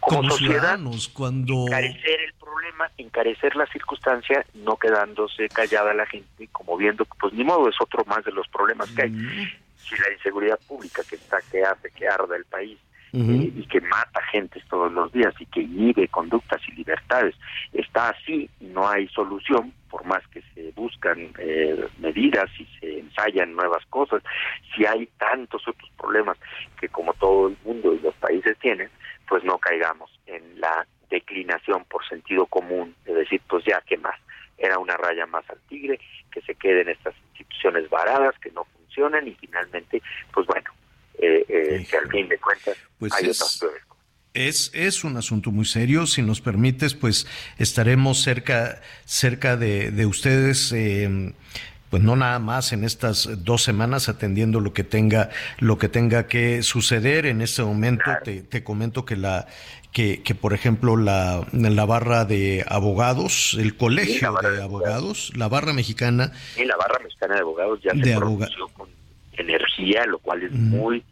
Como como sociedad, ciudadanos cuando... encarecer el problema, encarecer la circunstancia, no quedándose callada la gente, como viendo que pues ni modo es otro más de los problemas que hay. Si la inseguridad pública que está, que hace que arda el país Eh, y que mata gente todos los días y que inhibe conductas y libertades, está así, no hay solución, por más que se buscan eh, medidas y se ensayan nuevas cosas, si hay tantos otros problemas que como todo el mundo y los países tienen, pues no caigamos en la declinación por sentido común de decir, pues ya, ¿qué más? Era una raya más al tigre, que se queden estas instituciones varadas, que no funcionan y finalmente, pues bueno, eh, eh, que al fin de cuentas Pues hay es- otras Es, es un asunto muy serio. Si nos permites, pues estaremos cerca, cerca de, de ustedes, eh, pues no nada más en estas dos semanas atendiendo lo que tenga, lo que tenga que suceder. En este momento te, te comento que la, que, que por ejemplo la, la barra de abogados, el colegio de abogados, la barra mexicana, Y la barra mexicana de abogados ya De se energía, lo cual es muy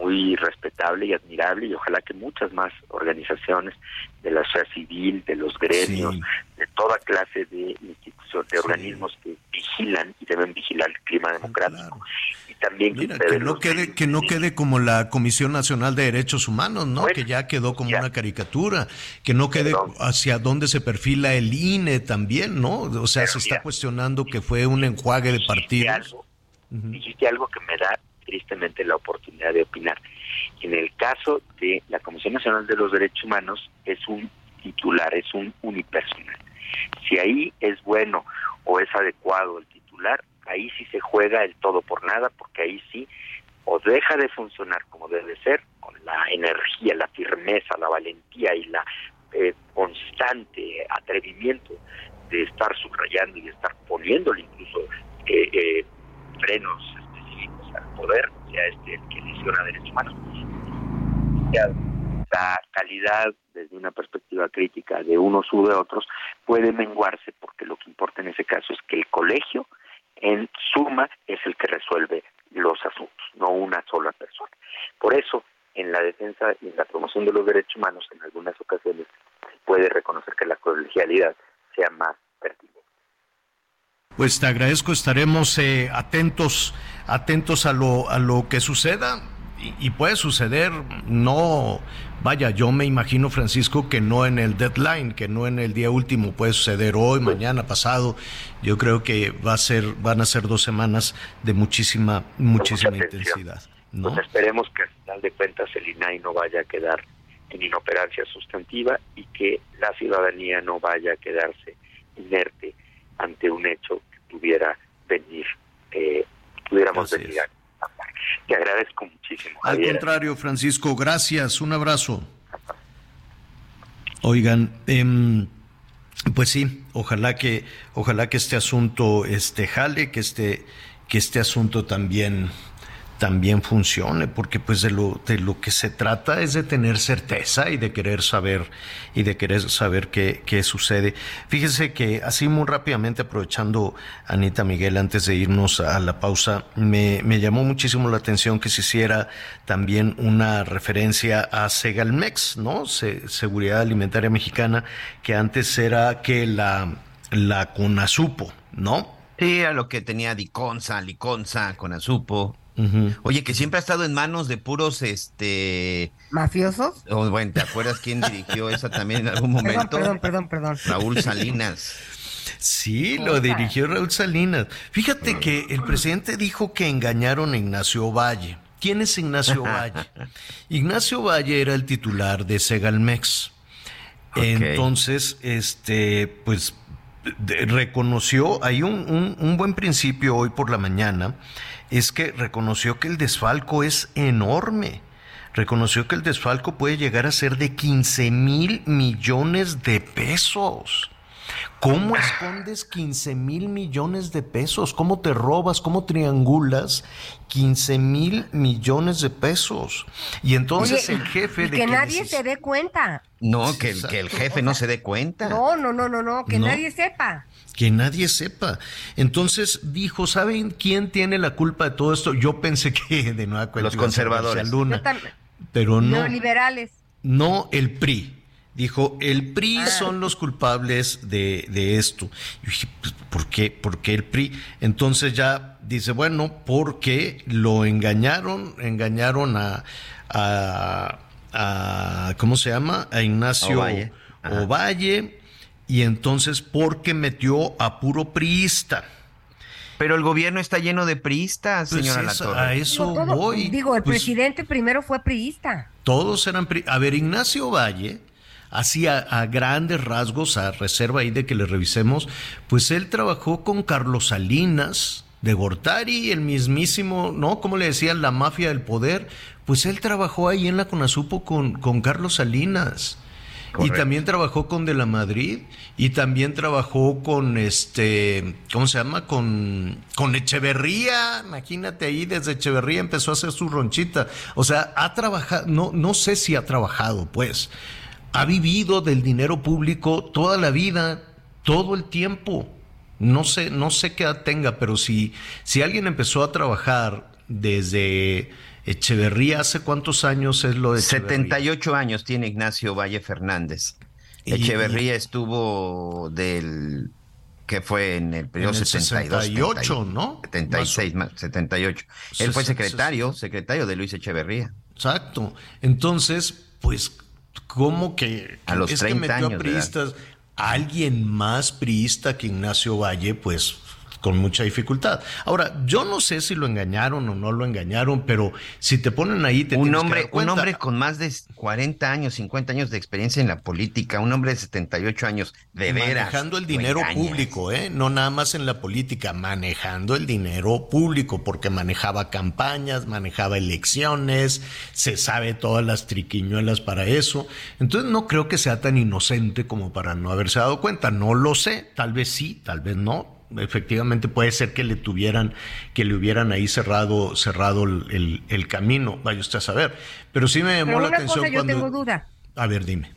muy respetable y admirable y ojalá que muchas más organizaciones de la sociedad civil, de los gremios, de toda clase de instituciones, de organismos que vigilan y deben vigilar el clima democrático y también que, Mira, que ustedes no quede, que no quede como la Comisión Nacional de Derechos Humanos, ¿no? que ya quedó como una caricatura, que no quede hacia dónde se perfila el INE también, ¿no? O sea, se está cuestionando que fue un enjuague de partidos. Dijiste algo que me da tristemente la oportunidad de opinar. En el caso de la Comisión Nacional de los Derechos Humanos es un titular, es un unipersonal. Si ahí es bueno o es adecuado el titular, ahí sí se juega el todo por nada, porque ahí sí o deja de funcionar como debe ser, con la energía, la firmeza, la valentía y la eh, constante atrevimiento de estar subrayando y estar poniéndole incluso eh, eh, frenos específicos al poder, ya este el que lesiona derechos humanos. La calidad desde una perspectiva crítica de unos u de otros puede menguarse porque lo que importa en ese caso es que el colegio en suma es el que resuelve los asuntos, no una sola persona. Por eso, en la defensa y en la promoción de los derechos humanos, en algunas ocasiones se puede reconocer que la colegialidad sea más pertinente. Pues te agradezco, estaremos eh, atentos, atentos a lo, a lo que suceda y, y puede suceder, no, vaya, yo me imagino, Francisco, que no en el deadline, que no en el día último, puede suceder hoy, mañana, pasado. Yo creo que va a ser, van a ser dos semanas de muchísima, muchísima intensidad. ¿no? Pues esperemos que al final de cuentas el INAI no vaya a quedar en inoperancia sustantiva y que la ciudadanía no vaya a quedarse inerte ante un hecho que pudiera venir, eh, pudiéramos Así venir a Te agradezco muchísimo. Al Javier. contrario, Francisco, gracias, un abrazo. Oigan, em, pues sí, ojalá que, ojalá que este asunto este jale, que este, que este asunto también también funcione, porque pues de lo, de lo que se trata es de tener certeza y de querer saber y de querer saber qué, qué sucede. Fíjese que así muy rápidamente, aprovechando Anita Miguel, antes de irnos a la pausa, me, me llamó muchísimo la atención que se hiciera también una referencia a Segalmex, ¿no? Se- Seguridad Alimentaria Mexicana, que antes era que la, la CONASUPO, ¿no? Sí, a lo que tenía Diconza, Liconza, Conasupo. Oye, que siempre ha estado en manos de puros, este... ¿Mafiosos? oh, bueno, ¿te acuerdas quién dirigió esa también en algún momento? perdón, perdón, perdón. Raúl Salinas. Sí, lo dirigió Raúl Salinas. Fíjate que el presidente dijo que engañaron a Ignacio Valle. ¿Quién es Ignacio Valle? Ignacio Valle era el titular de Segalmex. Ok. Entonces, este, pues de- reconoció, hay un, un- un buen principio hoy por la mañana, es que reconoció que el desfalco es enorme. Reconoció que el desfalco puede llegar a ser de 15 mil millones de pesos. ¿Cómo escondes 15 mil millones de pesos? ¿Cómo te robas? ¿Cómo triangulas 15 mil millones de pesos? Y entonces Oye, el jefe y de que que nadie se dé cuenta. No, que, el- que el jefe no se dé cuenta. No, no, no, no, no, que No. nadie sepa. Que nadie sepa. Entonces dijo, ¿saben quién tiene la culpa de todo esto? Yo pensé que de nueva cuenta Los conservadores. Luna, pero no, Neoliberales. no el PRI. Dijo, el PRI Ah. son los culpables de, de esto. Yo dije, pues, ¿por qué? ¿Por qué el PRI? Entonces ya dice, bueno, porque lo engañaron, engañaron a, a, a- ¿cómo se llama? A Ignacio Ovalle. Ovalle, y entonces porque metió a puro priista. Pero el gobierno está lleno de priistas, Pues señora eso- Latorre. a eso Digo, todo- voy. digo, el Pues, presidente primero fue priista. Todos eran... pri- A ver, Ignacio Valle, así a, a grandes rasgos, a reserva ahí de que le revisemos, pues él trabajó con Carlos Salinas de Gortari, el mismísimo, ¿no? ¿Cómo le decían? La mafia del poder. Pues él trabajó ahí en la Conasupo con, con Carlos Salinas. Y también trabajó con De la Madrid y también trabajó con este, ¿cómo se llama? Con, con Echeverría, imagínate ahí, desde Echeverría empezó a hacer su ronchita. O sea, ha trabajado, no, no sé si ha trabajado, pues, ha vivido del dinero público toda la vida, todo el tiempo. No sé, no sé qué edad tenga, pero si, si alguien empezó a trabajar desde Echeverría, ¿hace cuántos años es lo de Echeverría? 78 años tiene Ignacio Valle Fernández. Y- Echeverría estuvo del que fue en el periodo En el 72, 68, ¿no? 76, más, 78. Él fue secretario, secretario de Luis Echeverría. Exacto. Entonces, pues, ¿cómo que A los es 30 que metió años a priistas? Alguien más priista que Ignacio Valle, pues con mucha dificultad. Ahora, yo no sé si lo engañaron o no lo engañaron, pero si te ponen ahí te Un que hombre, dar un hombre con más de 40 años, 50 años de experiencia en la política, un hombre de 78 años, de veras. manejando el dinero público, ¿eh? No nada más en la política, manejando el dinero público, porque manejaba campañas, manejaba elecciones, se sabe todas las triquiñuelas para eso. Entonces no creo que sea tan inocente como para no haberse dado cuenta. No lo sé, tal vez sí, tal vez no. Efectivamente puede ser que le tuvieran, que le hubieran ahí cerrado, cerrado el, el- el camino, vaya usted a saber. Pero sí me llamó Pero la atención cosa yo cuando. tengo duda. A ver, dime.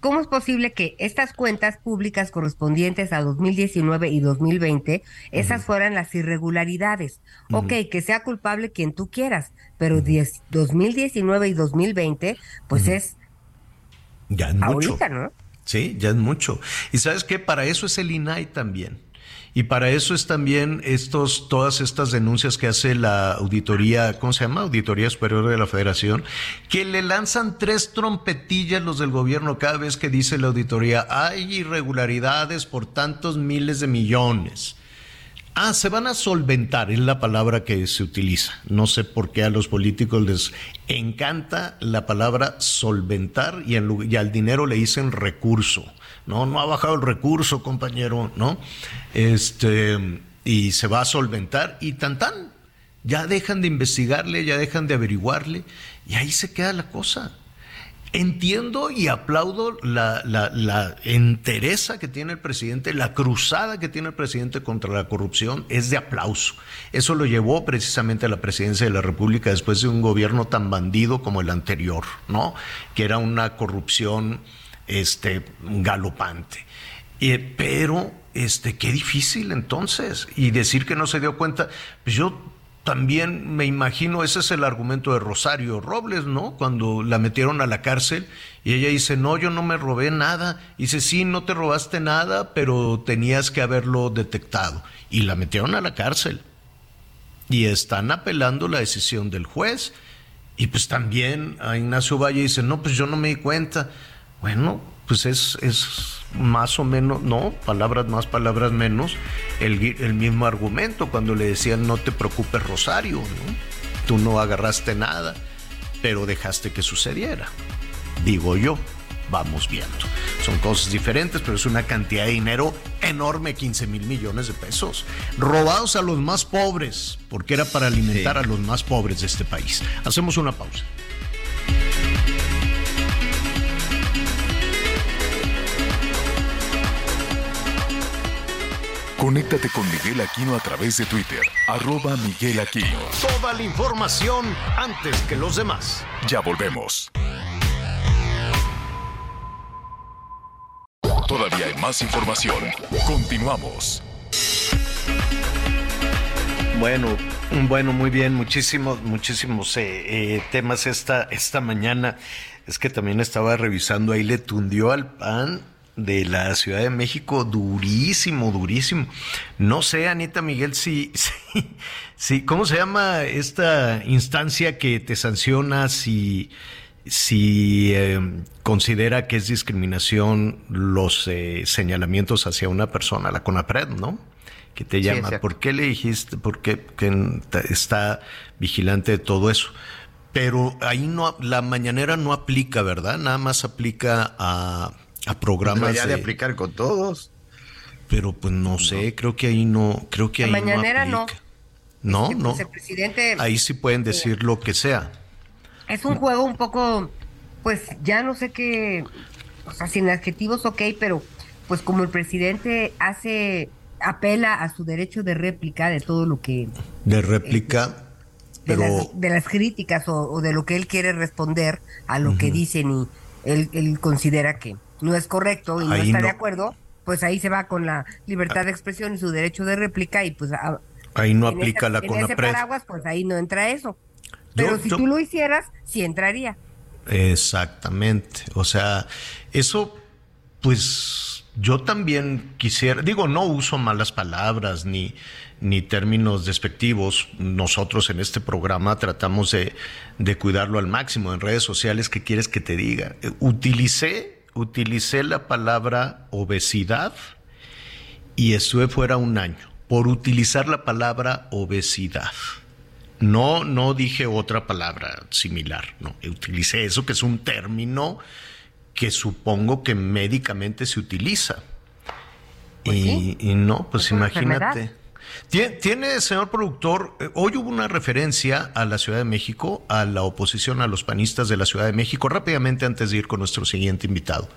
¿Cómo es posible que estas cuentas públicas correspondientes a 2019 y 2020, esas fueran las irregularidades? Ok, que sea culpable quien tú quieras, pero 10 2019 y 2020, pues es Ya es mucho. ahorita, ¿no? Sí, ya es mucho. Y sabes qué, para eso es el INAI también. Y para eso es también estos, todas estas denuncias que hace la auditoría, ¿cómo se llama? Auditoría Superior de la Federación, que le lanzan tres trompetillas los del gobierno cada vez que dice la auditoría, hay irregularidades por tantos miles de millones. Ah, se van a solventar, es la palabra que se utiliza. No sé por qué a los políticos les encanta la palabra solventar y, y al dinero le dicen recurso. No, no ha bajado el recurso, compañero, ¿no? Este, y se va a solventar y tan tan. ya dejan de investigarle, ya dejan de averiguarle, y ahí se queda la cosa. Entiendo y aplaudo la, la, la, entereza que tiene el presidente, la cruzada que tiene el presidente contra la corrupción es de aplauso. Eso lo llevó precisamente a la presidencia de la República después de un gobierno tan bandido como el anterior, ¿no? Que era una corrupción este, galopante. Eh, pero, este, qué difícil entonces. Y decir que no se dio cuenta, pues yo también me imagino, ese es el argumento de Rosario Robles, ¿no? Cuando la metieron a la cárcel y ella dice, no, yo no me robé nada. Y dice, sí, no te robaste nada, pero tenías que haberlo detectado. Y la metieron a la cárcel. Y están apelando la decisión del juez. Y pues también a Ignacio Valle dice, no, pues yo no me di cuenta. Bueno, pues es, es más o menos, no, palabras más, palabras menos, el, el, mismo argumento cuando le decían no te preocupes Rosario, ¿no? tú no agarraste nada, pero dejaste que sucediera, digo yo. Vamos viendo. Son cosas diferentes, pero es una cantidad de dinero enorme, 15 mil millones de pesos. Robados a los más pobres, porque era para alimentar sí. a los más pobres de este país. Hacemos una pausa. Conéctate con Miguel Aquino a través de Twitter, arroba Miguel Aquino. Toda la información antes que los demás. Ya volvemos. Todavía hay más información. Continuamos. Bueno, bueno, muy bien, muchísimos, muchísimos eh, eh, temas esta, esta mañana. Es que también estaba revisando, ahí le tundió al pan de la Ciudad de México durísimo, durísimo. No sé, Anita Miguel, si, si, si ¿cómo se llama esta instancia que te sanciona si, si eh, considera que es discriminación los eh, señalamientos hacia una persona, la CONAPRED, ¿no? Que te llama. Sí, ¿Por qué le dijiste? ¿Por qué que está vigilante de todo eso? Pero ahí no, la mañanera no aplica, ¿verdad? Nada más aplica a a programas de, de aplicar con todos. Pero pues no sé, creo que ahí no, creo que ahí La mañanera no. Aplica. No, no. pues el presidente Ahí sí pueden decir lo que sea. es un juego un poco, pues ya no sé qué, o sea, sin adjetivos, ok, pero pues como el presidente hace, apela a su derecho de réplica de todo lo que, De réplica, de, pero las, de las críticas o, o de lo que él quiere responder a lo que dicen y él, él considera que no es correcto y no está de acuerdo, pues ahí se va con la libertad de expresión y su derecho de réplica y pues a- ahí no aplica esa- la en ese paraguas, pues ahí no entra eso. Pero Yo- si yo- tú lo hicieras, sí entraría. Exactamente. O sea, eso, pues yo también quisiera, digo, no uso malas palabras ni, ni términos despectivos. Nosotros en este programa tratamos de, de cuidarlo al máximo. En redes sociales, ¿qué quieres que te diga? Eh, Utilicé, utilicé la palabra obesidad y estuve fuera un año por utilizar la palabra obesidad. No, no dije otra palabra similar, no, utilicé eso que es un término que supongo que médicamente se utiliza. Pues y, sí. y no, pues Es imagínate. Tiene, señor productor, eh, hoy hubo una referencia a la Ciudad de México, a la oposición a los panistas de la Ciudad de México, rápidamente antes de ir con nuestro siguiente invitado.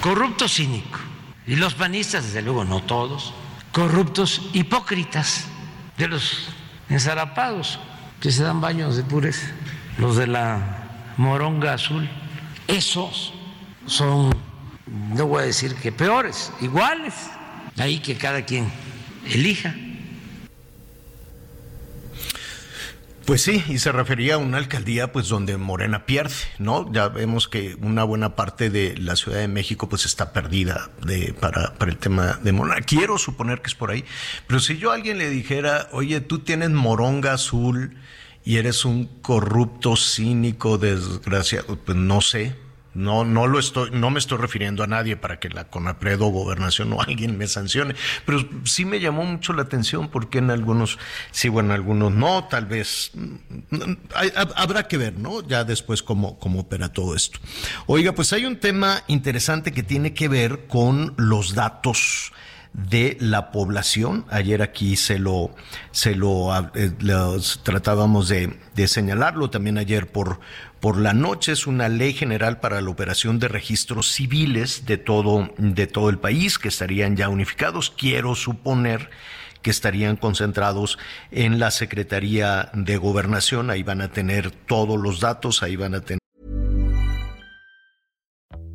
corrupto cínico. Y los panistas, desde luego, no todos, corruptos hipócritas de los ensarapados que se dan baños de pureza, los de la moronga azul. Esos son, no voy a decir que peores, iguales. Ahí que cada quien elija. Pues sí, y se refería a una alcaldía pues donde Morena pierde, ¿no? Ya vemos que una buena parte de la Ciudad de México pues está perdida para, para el tema de Morena. Quiero suponer que es por ahí, pero si yo a alguien le dijera, oye, tú tienes moronga azul y eres un corrupto, cínico, desgraciado, pues no sé, no, no lo estoy, no me estoy refiriendo a nadie para que la Conapred o Gobernación o alguien me sancione, pero sí me llamó mucho la atención porque en algunos sí, bueno, en algunos no, tal vez mm, habrá que ver, ¿no? Ya después cómo, cómo opera todo esto. Oiga, pues hay un tema interesante que tiene que ver con los datos de la población. Ayer aquí se lo, se lo, eh, tratábamos de, de señalarlo también ayer por, por la noche. Es una ley general para la operación de registros civiles de todo, de todo el país que estarían ya unificados. Quiero suponer que estarían concentrados en la Secretaría de Gobernación. Ahí van a tener todos los datos, ahí van a tener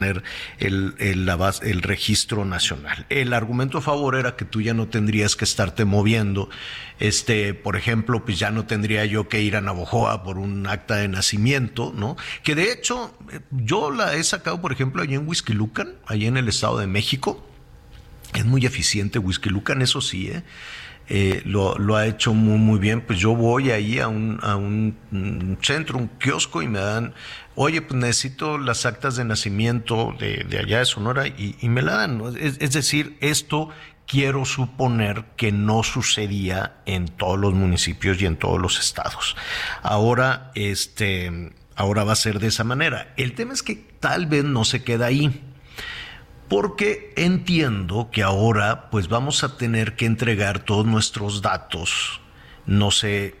el, el, el registro nacional. El argumento a favor era que tú ya no tendrías que estarte moviendo. Este, por ejemplo, pues ya no tendría yo que ir a Navojoa por un acta de nacimiento, ¿no? Que de hecho, yo la he sacado, por ejemplo, allí en Whisky Lucan, allí en el Estado de México. Es muy eficiente Whisky Lucan, eso sí, ¿eh? Eh, lo, lo, ha hecho muy, muy bien. Pues yo voy ahí a un, a un, centro, un kiosco y me dan, oye, pues necesito las actas de nacimiento de, de allá de Sonora y, y me la dan. Es, es, decir, esto quiero suponer que no sucedía en todos los municipios y en todos los estados. Ahora, este, ahora va a ser de esa manera. El tema es que tal vez no se queda ahí porque entiendo que ahora pues vamos a tener que entregar todos nuestros datos. No sé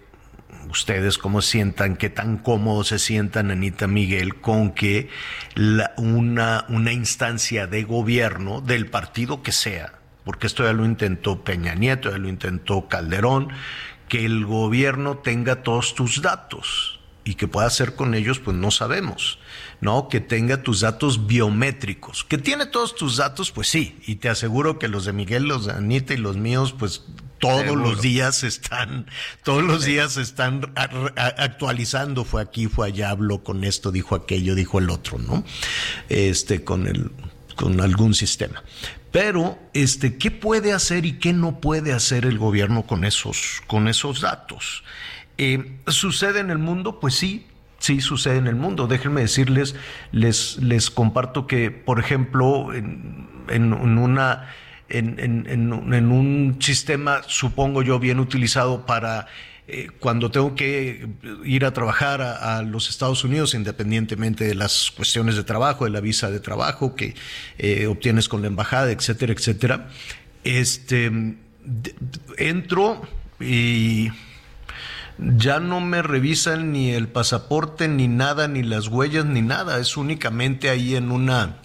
ustedes cómo sientan, qué tan cómodos se sientan, Anita Miguel, con que una, una instancia de gobierno del partido que sea, porque esto ya lo intentó Peña Nieto, ya lo intentó Calderón, que el gobierno tenga todos tus datos y que pueda hacer con ellos, pues no sabemos. ¿No? Que tenga tus datos biométricos. Que tiene todos tus datos, pues sí. Y te aseguro que los de Miguel, los de Anita y los míos, pues todos Seguro. los días están, todos los sí. días están actualizando. Fue aquí, fue allá, habló con esto, dijo aquello, dijo el otro, ¿no? Este, con el, con algún sistema. Pero, este, ¿qué puede hacer y qué no puede hacer el gobierno con esos, con esos datos? Eh, ¿Sucede en el mundo? Pues sí, sí sucede en el mundo. Déjenme decirles, les, les comparto que, por ejemplo, en, en, en una... En, en, un sistema, supongo yo, bien utilizado para eh, cuando tengo que ir a trabajar a, los Estados Unidos, independientemente de las cuestiones de trabajo, de la visa de trabajo que eh, obtienes con la embajada, etcétera, etcétera. Este, entro y ya no me revisan ni el pasaporte, ni nada, ni las huellas, ni nada. Es únicamente ahí en una,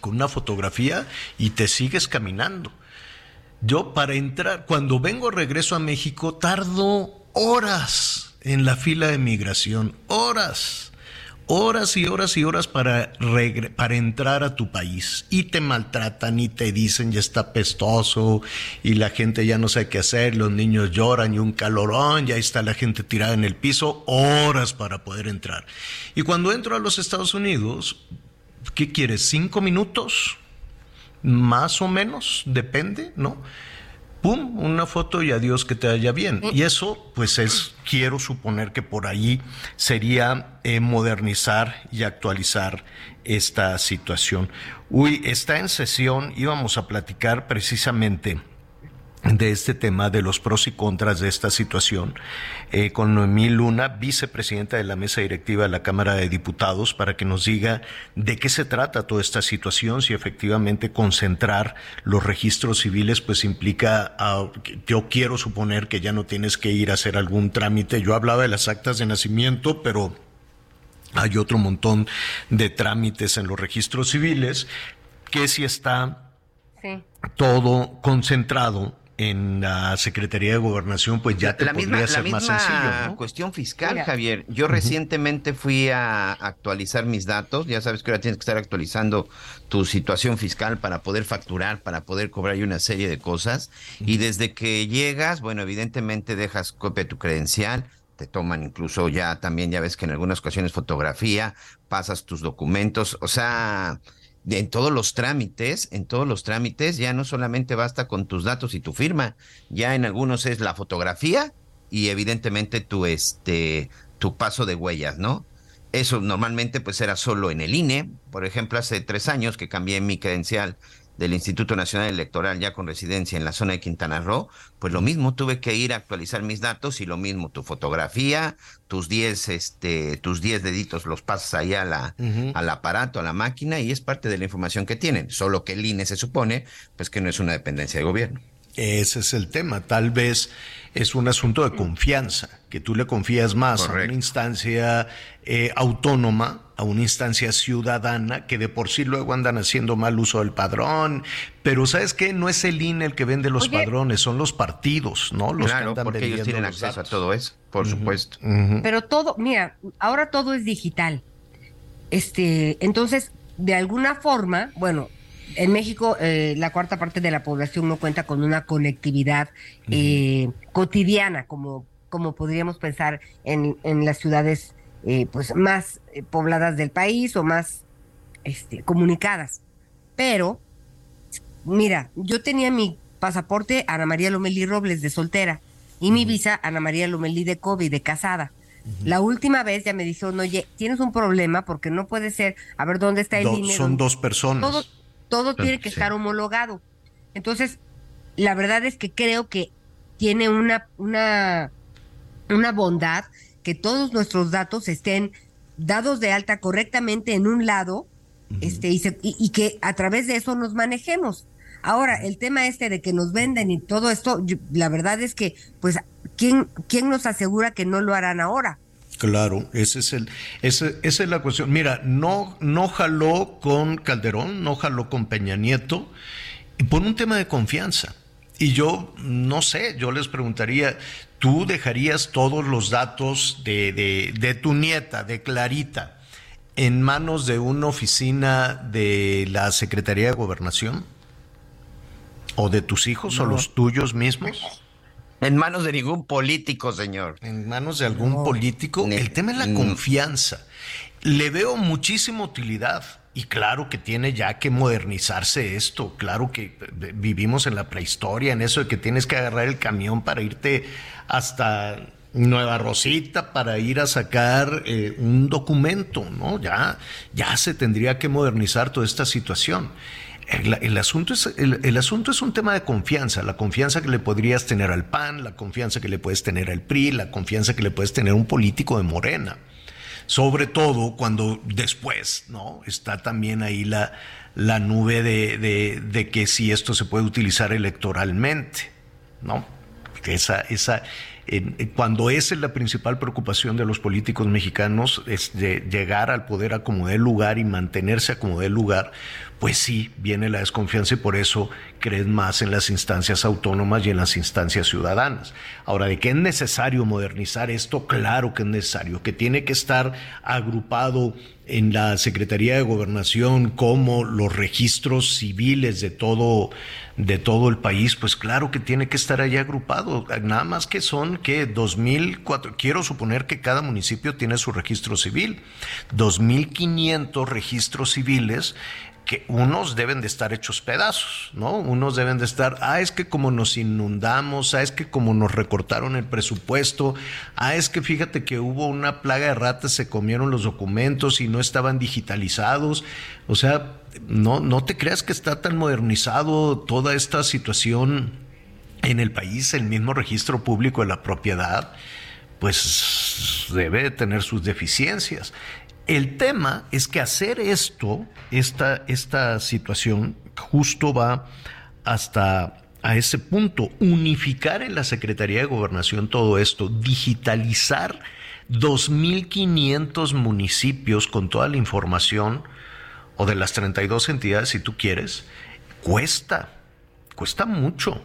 con una fotografía y te sigues caminando. Yo para entrar, cuando vengo regreso a México, tardo horas en la fila de migración, horas horas y horas y horas para, para entrar a tu país y te maltratan y te dicen ya está pestoso y la gente ya no sabe qué hacer, los niños lloran y un calorón, ya está la gente tirada en el piso, horas para poder entrar. Y cuando entro a los Estados Unidos, ¿qué quieres? ¿Cinco minutos? Más o menos, depende, ¿no? Pum, una foto y adiós que te vaya bien. Y eso, pues es, quiero suponer que por ahí sería eh, modernizar y actualizar esta situación. Uy, está en sesión, íbamos a platicar precisamente de este tema, de los pros y contras de esta situación, eh, con Noemí Luna, vicepresidenta de la mesa directiva de la Cámara de Diputados, para que nos diga de qué se trata toda esta situación, si efectivamente concentrar los registros civiles, pues implica, uh, yo quiero suponer que ya no tienes que ir a hacer algún trámite. Yo hablaba de las actas de nacimiento, pero hay otro montón de trámites en los registros civiles que si está sí. todo concentrado en la Secretaría de Gobernación, pues ya te la podría misma, ser la más misma sencillo. ¿no? cuestión fiscal, Mira. Javier. Yo uh -huh. recientemente fui a actualizar mis datos. Ya sabes que ahora tienes que estar actualizando tu situación fiscal para poder facturar, para poder cobrar y una serie de cosas. Uh -huh. Y desde que llegas, bueno, evidentemente dejas copia de tu credencial, te toman incluso ya también, ya ves que en algunas ocasiones fotografía, pasas tus documentos, o sea, en todos los trámites, en todos los trámites, ya no solamente basta con tus datos y tu firma, ya en algunos es la fotografía y evidentemente tu este tu paso de huellas, ¿no? Eso normalmente pues era solo en el INE, por ejemplo, hace tres años que cambié mi credencial del Instituto Nacional Electoral ya con residencia en la zona de Quintana Roo, pues lo mismo tuve que ir a actualizar mis datos y lo mismo tu fotografía, tus 10 este tus 10 deditos los pasas ahí a la al aparato, a la máquina y es parte de la información que tienen, solo que el INE se supone pues que no es una dependencia de gobierno. Ese es el tema. Tal vez es un asunto de confianza, que tú le confías más a una instancia eh, autónoma, a una instancia ciudadana, que de por sí luego andan haciendo mal uso del padrón. Pero ¿sabes qué? No es el INE el que vende los padrones, son los partidos, ¿no? Los claro, que andan porque ellos vendiendo tienen acceso a todo eso, por supuesto. Pero todo, mira, ahora todo es digital. Este, entonces, de alguna forma, bueno, en México eh, la cuarta parte de la población no cuenta con una conectividad eh, cotidiana, como, como podríamos pensar en, en las ciudades eh, pues más eh, pobladas del país o más este, comunicadas. Pero, mira, yo tenía mi pasaporte Ana María Lomelí Robles de soltera y mi visa Ana María Lomelí de COVID de casada. La última vez ya me dijeron, oye, tienes un problema porque no puede ser, a ver dónde está el Do- dinero. son dos personas. Todo, todo tiene que Sí. estar homologado. Entonces, la verdad es que creo que tiene una, una, una bondad que todos nuestros datos estén dados de alta correctamente en un lado este, y, se- y- y que a través de eso nos manejemos. Ahora, el tema este de que nos venden y todo esto, yo- la verdad es que, pues, ¿quién, ¿quién nos asegura que no lo harán ahora? Claro, ese es el, ese- esa es la cuestión. Mira, no, no jaló con Calderón, no jaló con Peña Nieto, y por un tema de confianza. Y yo, no sé, yo les preguntaría, ¿tú dejarías todos los datos de, de, de tu nieta, de Clarita, en manos de una oficina de la Secretaría de Gobernación? ¿O de tus hijos o los tuyos mismos? En manos de ningún político, señor. En manos de algún político. El tema es la confianza. Le veo muchísima utilidad. Y claro que tiene ya que modernizarse esto. Claro que eh, vivimos en la prehistoria, en eso de que tienes que agarrar el camión para irte hasta Nueva Rosita para ir a sacar eh, un documento, ¿no? Ya, ya se tendría que modernizar toda esta situación. El, asunto es, el, asunto es un tema de confianza, la confianza que le podrías tener al PAN, la confianza que le puedes tener al PRI, la confianza que le puedes tener a un político de Morena. Sobre todo cuando después, ¿no? Está también ahí la, la nube de, de- que si esto se puede utilizar electoralmente, ¿no? Esa, esa, cuando esa es la principal preocupación de los políticos mexicanos, es de llegar al poder a como lugar y mantenerse a como lugar, pues sí, viene la desconfianza y por eso creen más en las instancias autónomas y en las instancias ciudadanas. Ahora, de que es necesario modernizar esto, claro que es necesario, que tiene que estar agrupado en la Secretaría de Gobernación como los registros civiles de todo, de todo el país, pues claro que tiene que estar allá agrupado. Nada más que son que 2004, quiero suponer que cada municipio tiene su registro civil, 2.500 registros civiles que unos deben de estar hechos pedazos, ¿no? Unos deben de estar, ah, es que como nos inundamos, ah, es que como nos recortaron el presupuesto, ah, es que fíjate que hubo una plaga de ratas, se comieron los documentos y no estaban digitalizados. O sea, no, no te creas que está tan modernizado toda esta situación en el país, el mismo registro público de la propiedad, pues debe de tener sus deficiencias. El tema es que hacer esto, esta, esta situación, justo va hasta a ese punto, unificar en la Secretaría de Gobernación todo esto, digitalizar 2.500 municipios con toda la información, o de las 32 entidades si tú quieres, cuesta, cuesta mucho.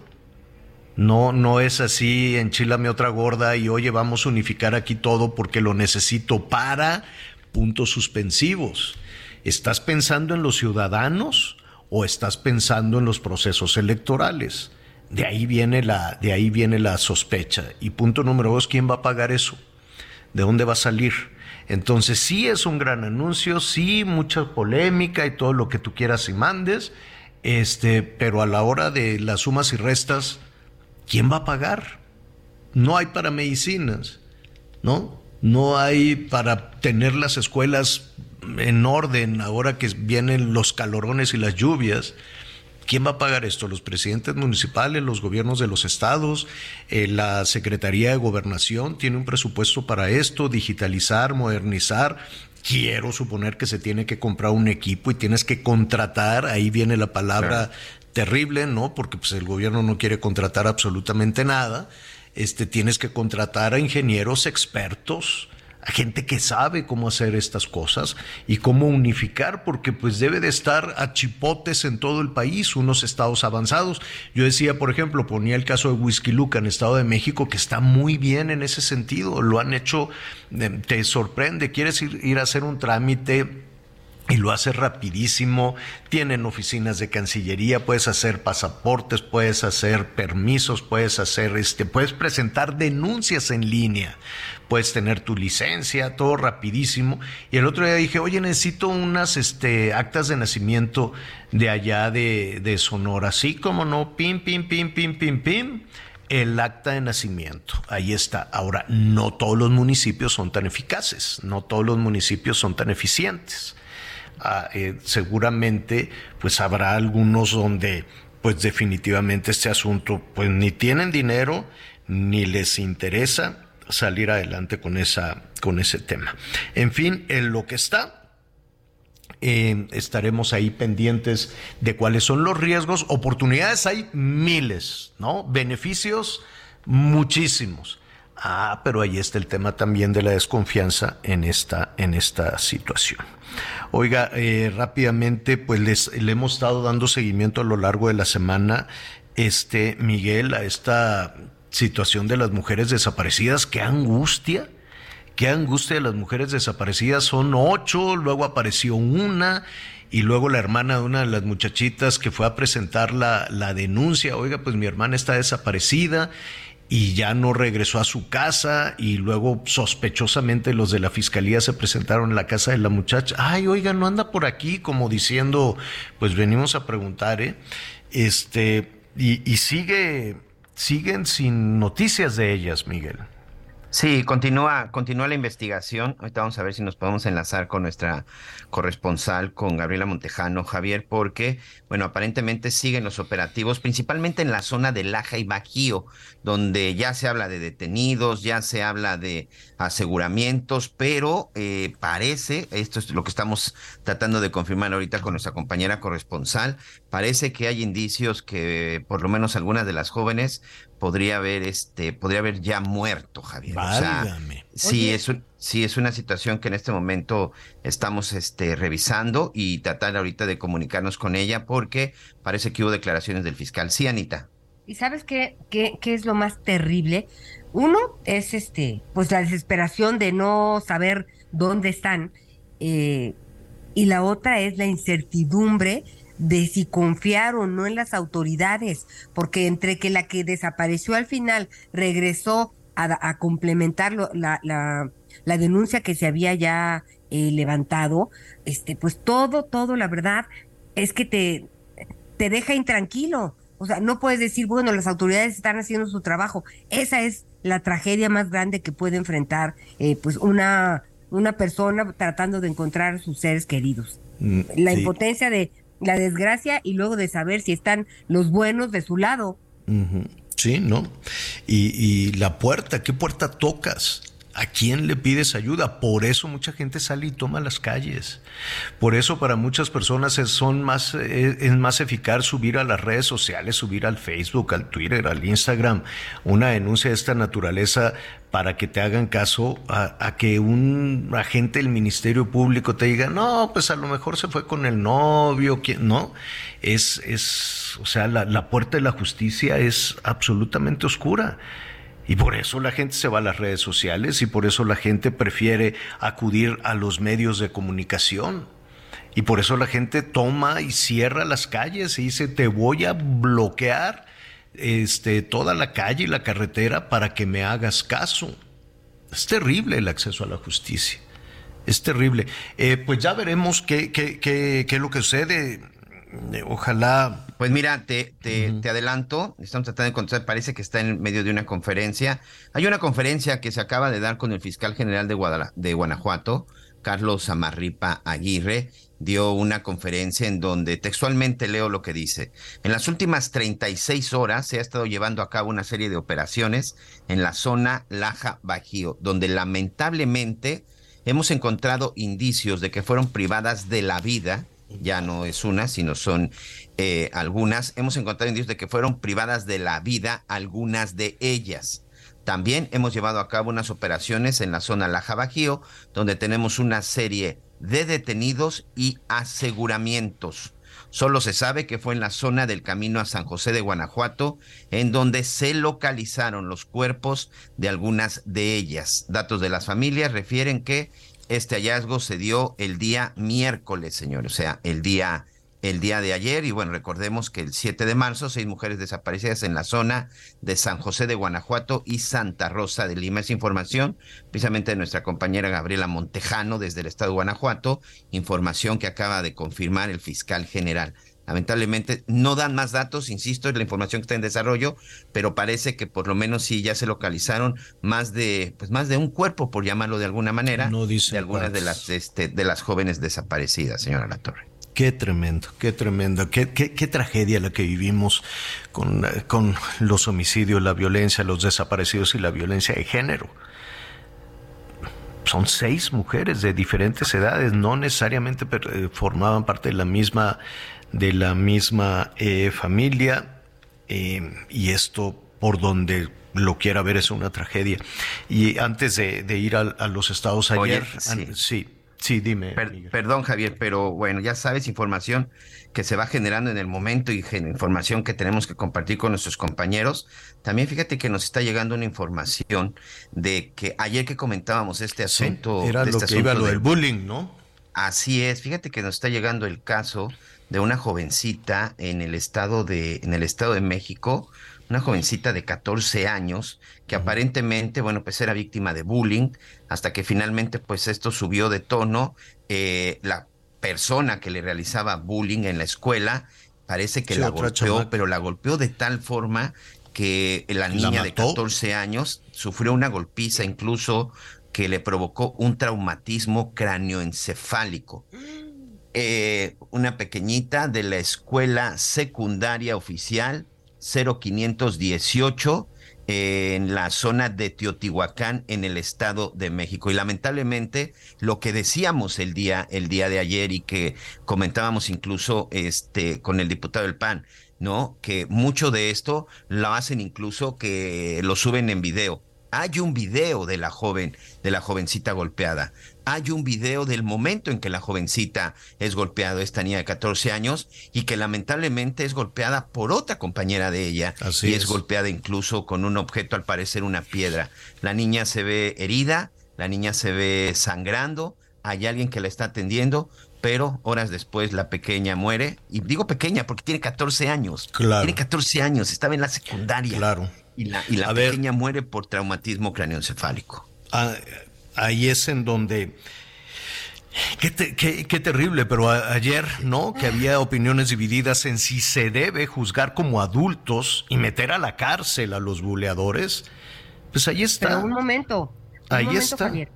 No, no es así, enchilame otra gorda y oye, vamos a unificar aquí todo porque lo necesito para puntos suspensivos. ¿Estás pensando en los ciudadanos o estás pensando en los procesos electorales? De ahí viene la, de ahí viene la sospecha. Y punto número dos, ¿quién va a pagar eso? ¿De dónde va a salir? Entonces sí es un gran anuncio, sí mucha polémica y todo lo que tú quieras y mandes, este, pero a la hora de las sumas y restas, ¿quién va a pagar? No hay para medicinas, ¿no? No hay para tener las escuelas en orden ahora que vienen los calorones y las lluvias. ¿Quién va a pagar esto? ¿Los presidentes municipales, los gobiernos de los estados, eh, la Secretaría de Gobernación tiene un presupuesto para esto, digitalizar, modernizar? Quiero suponer que se tiene que comprar un equipo y tienes que contratar, ahí viene la palabra terrible, ¿no? Porque pues el gobierno no quiere contratar absolutamente nada. Este tienes que contratar a ingenieros expertos, a gente que sabe cómo hacer estas cosas y cómo unificar, porque pues debe de estar a chipotes en todo el país, unos estados avanzados. Yo decía, por ejemplo, ponía el caso de Whisky Luca en Estado de México, que está muy bien en ese sentido, lo han hecho, eh, te sorprende, quieres ir, ir a hacer un trámite y lo hace rapidísimo. Tienen oficinas de Cancillería, puedes hacer pasaportes, puedes hacer permisos, puedes hacer este, puedes presentar denuncias en línea, puedes tener tu licencia, todo rapidísimo. Y el otro día dije, oye, necesito unas este, actas de nacimiento de allá de, de Sonora. Sí, como no, pim, pim, pim, pim, pim, pim. El acta de nacimiento, ahí está. Ahora, no todos los municipios son tan eficaces, no todos los municipios son tan eficientes. Eh, seguramente pues habrá algunos donde pues definitivamente este asunto pues ni tienen dinero ni les interesa salir adelante con esa con ese tema. En fin, en lo que está eh, estaremos ahí pendientes de cuáles son los riesgos, oportunidades hay miles, ¿no? Beneficios muchísimos. Ah, pero ahí está el tema también de la desconfianza en esta, en esta situación. Oiga, eh, rápidamente, pues les, le hemos estado dando seguimiento a lo largo de la semana, este, Miguel, a esta situación de las mujeres desaparecidas. Qué angustia, qué angustia de las mujeres desaparecidas. Son ocho, luego apareció una y luego la hermana de una de las muchachitas que fue a presentar la, la denuncia. Oiga, pues mi hermana está desaparecida y ya no regresó a su casa y luego sospechosamente los de la fiscalía se presentaron en la casa de la muchacha. Ay, oiga, no anda por aquí como diciendo, pues venimos a preguntar, ¿eh? Este, y, y sigue, siguen sin noticias de ellas, Miguel. Sí, continúa, continúa la investigación. Ahorita vamos a ver si nos podemos enlazar con nuestra corresponsal, con Gabriela Montejano, Javier, porque, bueno, aparentemente siguen los operativos, principalmente en la zona de Laja y Bajío, donde ya se habla de detenidos, ya se habla de aseguramientos, pero eh, parece, esto es lo que estamos tratando de confirmar ahorita con nuestra compañera corresponsal, parece que hay indicios que por lo menos algunas de las jóvenes podría haber este podría haber ya muerto Javier Válgame. o sea, sí es un, sí es una situación que en este momento estamos este revisando y tratar ahorita de comunicarnos con ella porque parece que hubo declaraciones del fiscal sí Anita ¿Y sabes qué, qué, qué es lo más terrible? Uno es este, pues la desesperación de no saber dónde están. eh, y la otra es la incertidumbre de si confiar o no en las autoridades, porque entre que la que desapareció al final regresó a, a complementar lo- la, la, la denuncia que se había ya eh, levantado, este, pues todo, todo, la verdad, es que te, te deja intranquilo. O sea, no puedes decir, bueno, las autoridades están haciendo su trabajo. Esa es la tragedia más grande que puede enfrentar eh, pues una, una persona tratando de encontrar a sus seres queridos. Mm, La sí. impotencia de la desgracia y luego de saber si están los buenos de su lado. Sí, ¿no? Y, y la puerta, ¿qué puerta tocas? ¿A quién le pides ayuda? Por eso mucha gente sale y toma las calles. Por eso para muchas personas es, son más, es, es más eficaz subir a las redes sociales, subir al Facebook, al Twitter, al Instagram, una denuncia de esta naturaleza para que te hagan caso a, que un agente del Ministerio Público te diga, no, pues a lo mejor se fue con el novio, ¿quién? no, es, es, o sea, la puerta de la justicia es absolutamente oscura. Y por eso la gente se va a las redes sociales y por eso la gente prefiere acudir a los medios de comunicación. Y por eso la gente toma y cierra las calles y dice, te voy a bloquear este, toda la calle y la carretera para que me hagas caso. Es terrible el acceso a la justicia. Es terrible. Eh, pues ya veremos qué, qué, qué, qué es lo que sucede. Ojalá. Pues mira, te, te, te adelanto, estamos tratando de encontrar, parece que está en medio de una conferencia. Hay una conferencia que se acaba de dar con el fiscal general de, Guadala- de Guanajuato, Carlos Amarripa Aguirre, dio una conferencia en donde textualmente leo lo que dice. En las últimas 36 horas se ha estado llevando a cabo una serie de operaciones en la zona Laja Bajío, donde lamentablemente hemos encontrado indicios de que fueron privadas de la vida, ya no es una, sino son eh, algunas, hemos encontrado indicios de que fueron privadas de la vida algunas de ellas. También hemos llevado a cabo unas operaciones en la zona Laja Bajío, donde tenemos una serie de detenidos y aseguramientos. Solo se sabe que fue en la zona del camino a San José de Guanajuato, en donde se localizaron los cuerpos de algunas de ellas. Datos de las familias refieren que este hallazgo se dio el día miércoles, señor, o sea, el día el día de ayer y bueno, recordemos que el 7 de marzo seis mujeres desaparecidas en la zona de San José de Guanajuato y Santa Rosa de Lima. Es información precisamente de nuestra compañera Gabriela Montejano desde el estado de Guanajuato, información que acaba de confirmar el fiscal general. Lamentablemente no dan más datos, insisto, es la información que está en desarrollo, pero parece que por lo menos sí ya se localizaron más de, pues más de un cuerpo, por llamarlo de alguna manera, de algunas de las, este, de las jóvenes desaparecidas, señora La Torre. Qué tremendo, qué tremendo, qué, qué, qué tragedia la que vivimos con, con los homicidios, la violencia, los desaparecidos y la violencia de género. Son seis mujeres de diferentes edades, no necesariamente eh, formaban parte de la misma, de la misma eh, familia, eh, y esto por donde lo quiera ver es una tragedia. Y antes de, de ir a, a, los estados ayer, Oye, sí. an- sí, sí, dime. Per- perdón, Javier, pero bueno, ya sabes, información que se va generando en el momento y información que tenemos que compartir con nuestros compañeros. También fíjate que nos está llegando una información de que ayer que comentábamos este Sí, asunto. era de lo este que iba lo de- del bullying, ¿no? Así es, fíjate que nos está llegando el caso de una jovencita en el estado de, en el estado de México, una jovencita de 14 años que aparentemente, bueno, pues era víctima de bullying, hasta que finalmente pues esto subió de tono, eh, la persona que le realizaba bullying en la escuela parece que Sí, la golpeó, chamaca. pero la golpeeó de tal forma que la niña de mató? 14 años sufrió una golpiza incluso que le provocó un traumatismo cráneoencefálico. Eh, una pequeñita de la escuela secundaria oficial 0518 eh, en la zona de Teotihuacán en el estado de México. Y lamentablemente lo que decíamos el día el día de ayer y que comentábamos incluso este con el diputado del PAN no que mucho de esto lo hacen incluso que lo suben en video. Hay un video de la joven, de la jovencita golpeada. Hay un video del momento en que la jovencita es golpeada, esta niña de 14 años, y que lamentablemente es golpeada por otra compañera de ella. Así y es. es golpeada incluso con un objeto, al parecer una piedra. La niña se ve herida, la niña se ve sangrando, hay alguien que la está atendiendo, pero horas después la pequeña muere. Y digo pequeña porque tiene 14 años. Claro. Tiene 14 años, estaba en la secundaria. Claro. Y la, y la ver. pequeña muere por traumatismo craneoencefálico. Ah, ahí es en donde... Qué, te- qué- qué terrible, pero a- ayer, ¿no? Que había opiniones divididas en si se debe juzgar como adultos y meter a la cárcel a los buleadores. Pues ahí está. Pero un momento. un Ahí momento, está. Javier.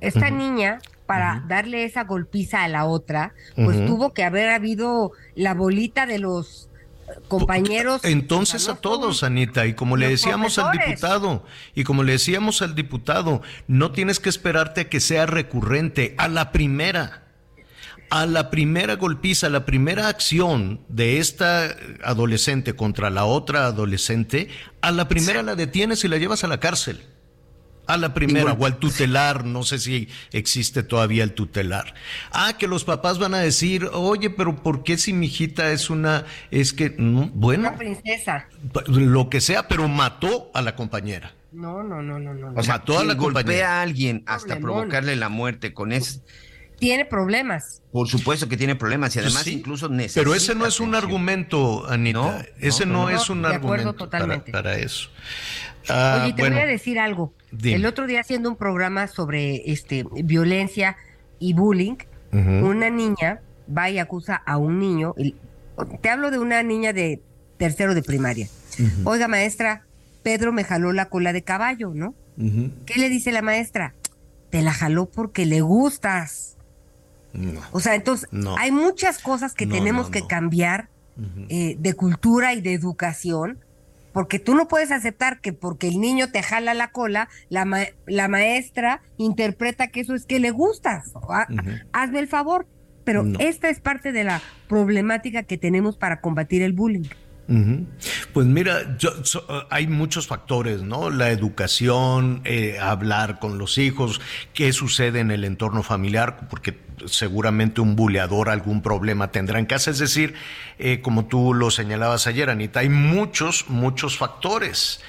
Esta niña, para darle esa golpiza a la otra, pues tuvo que haber habido la bolita de los compañeros. Entonces a todos, Anita, y como le decíamos al diputado, y como le decíamos al diputado, no tienes que esperarte a que sea recurrente, a la primera, a la primera golpiza, a la primera acción de esta adolescente contra la otra adolescente, a la primera la detienes y la llevas a la cárcel. A la primera, Igual- o al tutelar, no sé si existe todavía el tutelar. Ah, que los papás van a decir, oye, pero ¿por qué si mi hijita es una, es que, no, bueno, Una princesa. lo que sea, pero mató a la compañera. No, no, no, no, no. O sea, Mató a quien la golpea compañera. a alguien hasta Problemón. provocarle la muerte con ese, Tiene problemas. por supuesto que tiene problemas y Pues además sí, incluso necesita Pero ese no es un argumento, Anita. No, ese no, no, no, es un argumento para eso. Ah, Oye, te bueno, voy a decir algo. dime. El otro día haciendo un programa sobre este violencia y bullying, una niña va y acusa a un niño. y- te hablo de una niña de tercero de primaria. Oiga, maestra, Pedro me jaló la cola de caballo, ¿no? ¿Qué le dice la maestra? Te la jaló porque le gustas. O sea, entonces No. hay muchas cosas que No, tenemos no, que no. cambiar eh, de cultura y de educación, porque tú no puedes aceptar que porque el niño te jala la cola, la, ma- la maestra interpreta que eso es que le gustas. Ah, Hazme el favor. Pero No. esta es parte de la problemática que tenemos para combatir el bullying. Pues mira, yo- so- hay muchos factores, ¿no? La educación, eh, hablar con los hijos, qué sucede en el entorno familiar, porque seguramente un buleador algún problema tendrá en casa. Es decir, eh, como tú lo señalabas ayer, Anita, hay muchos, muchos factores.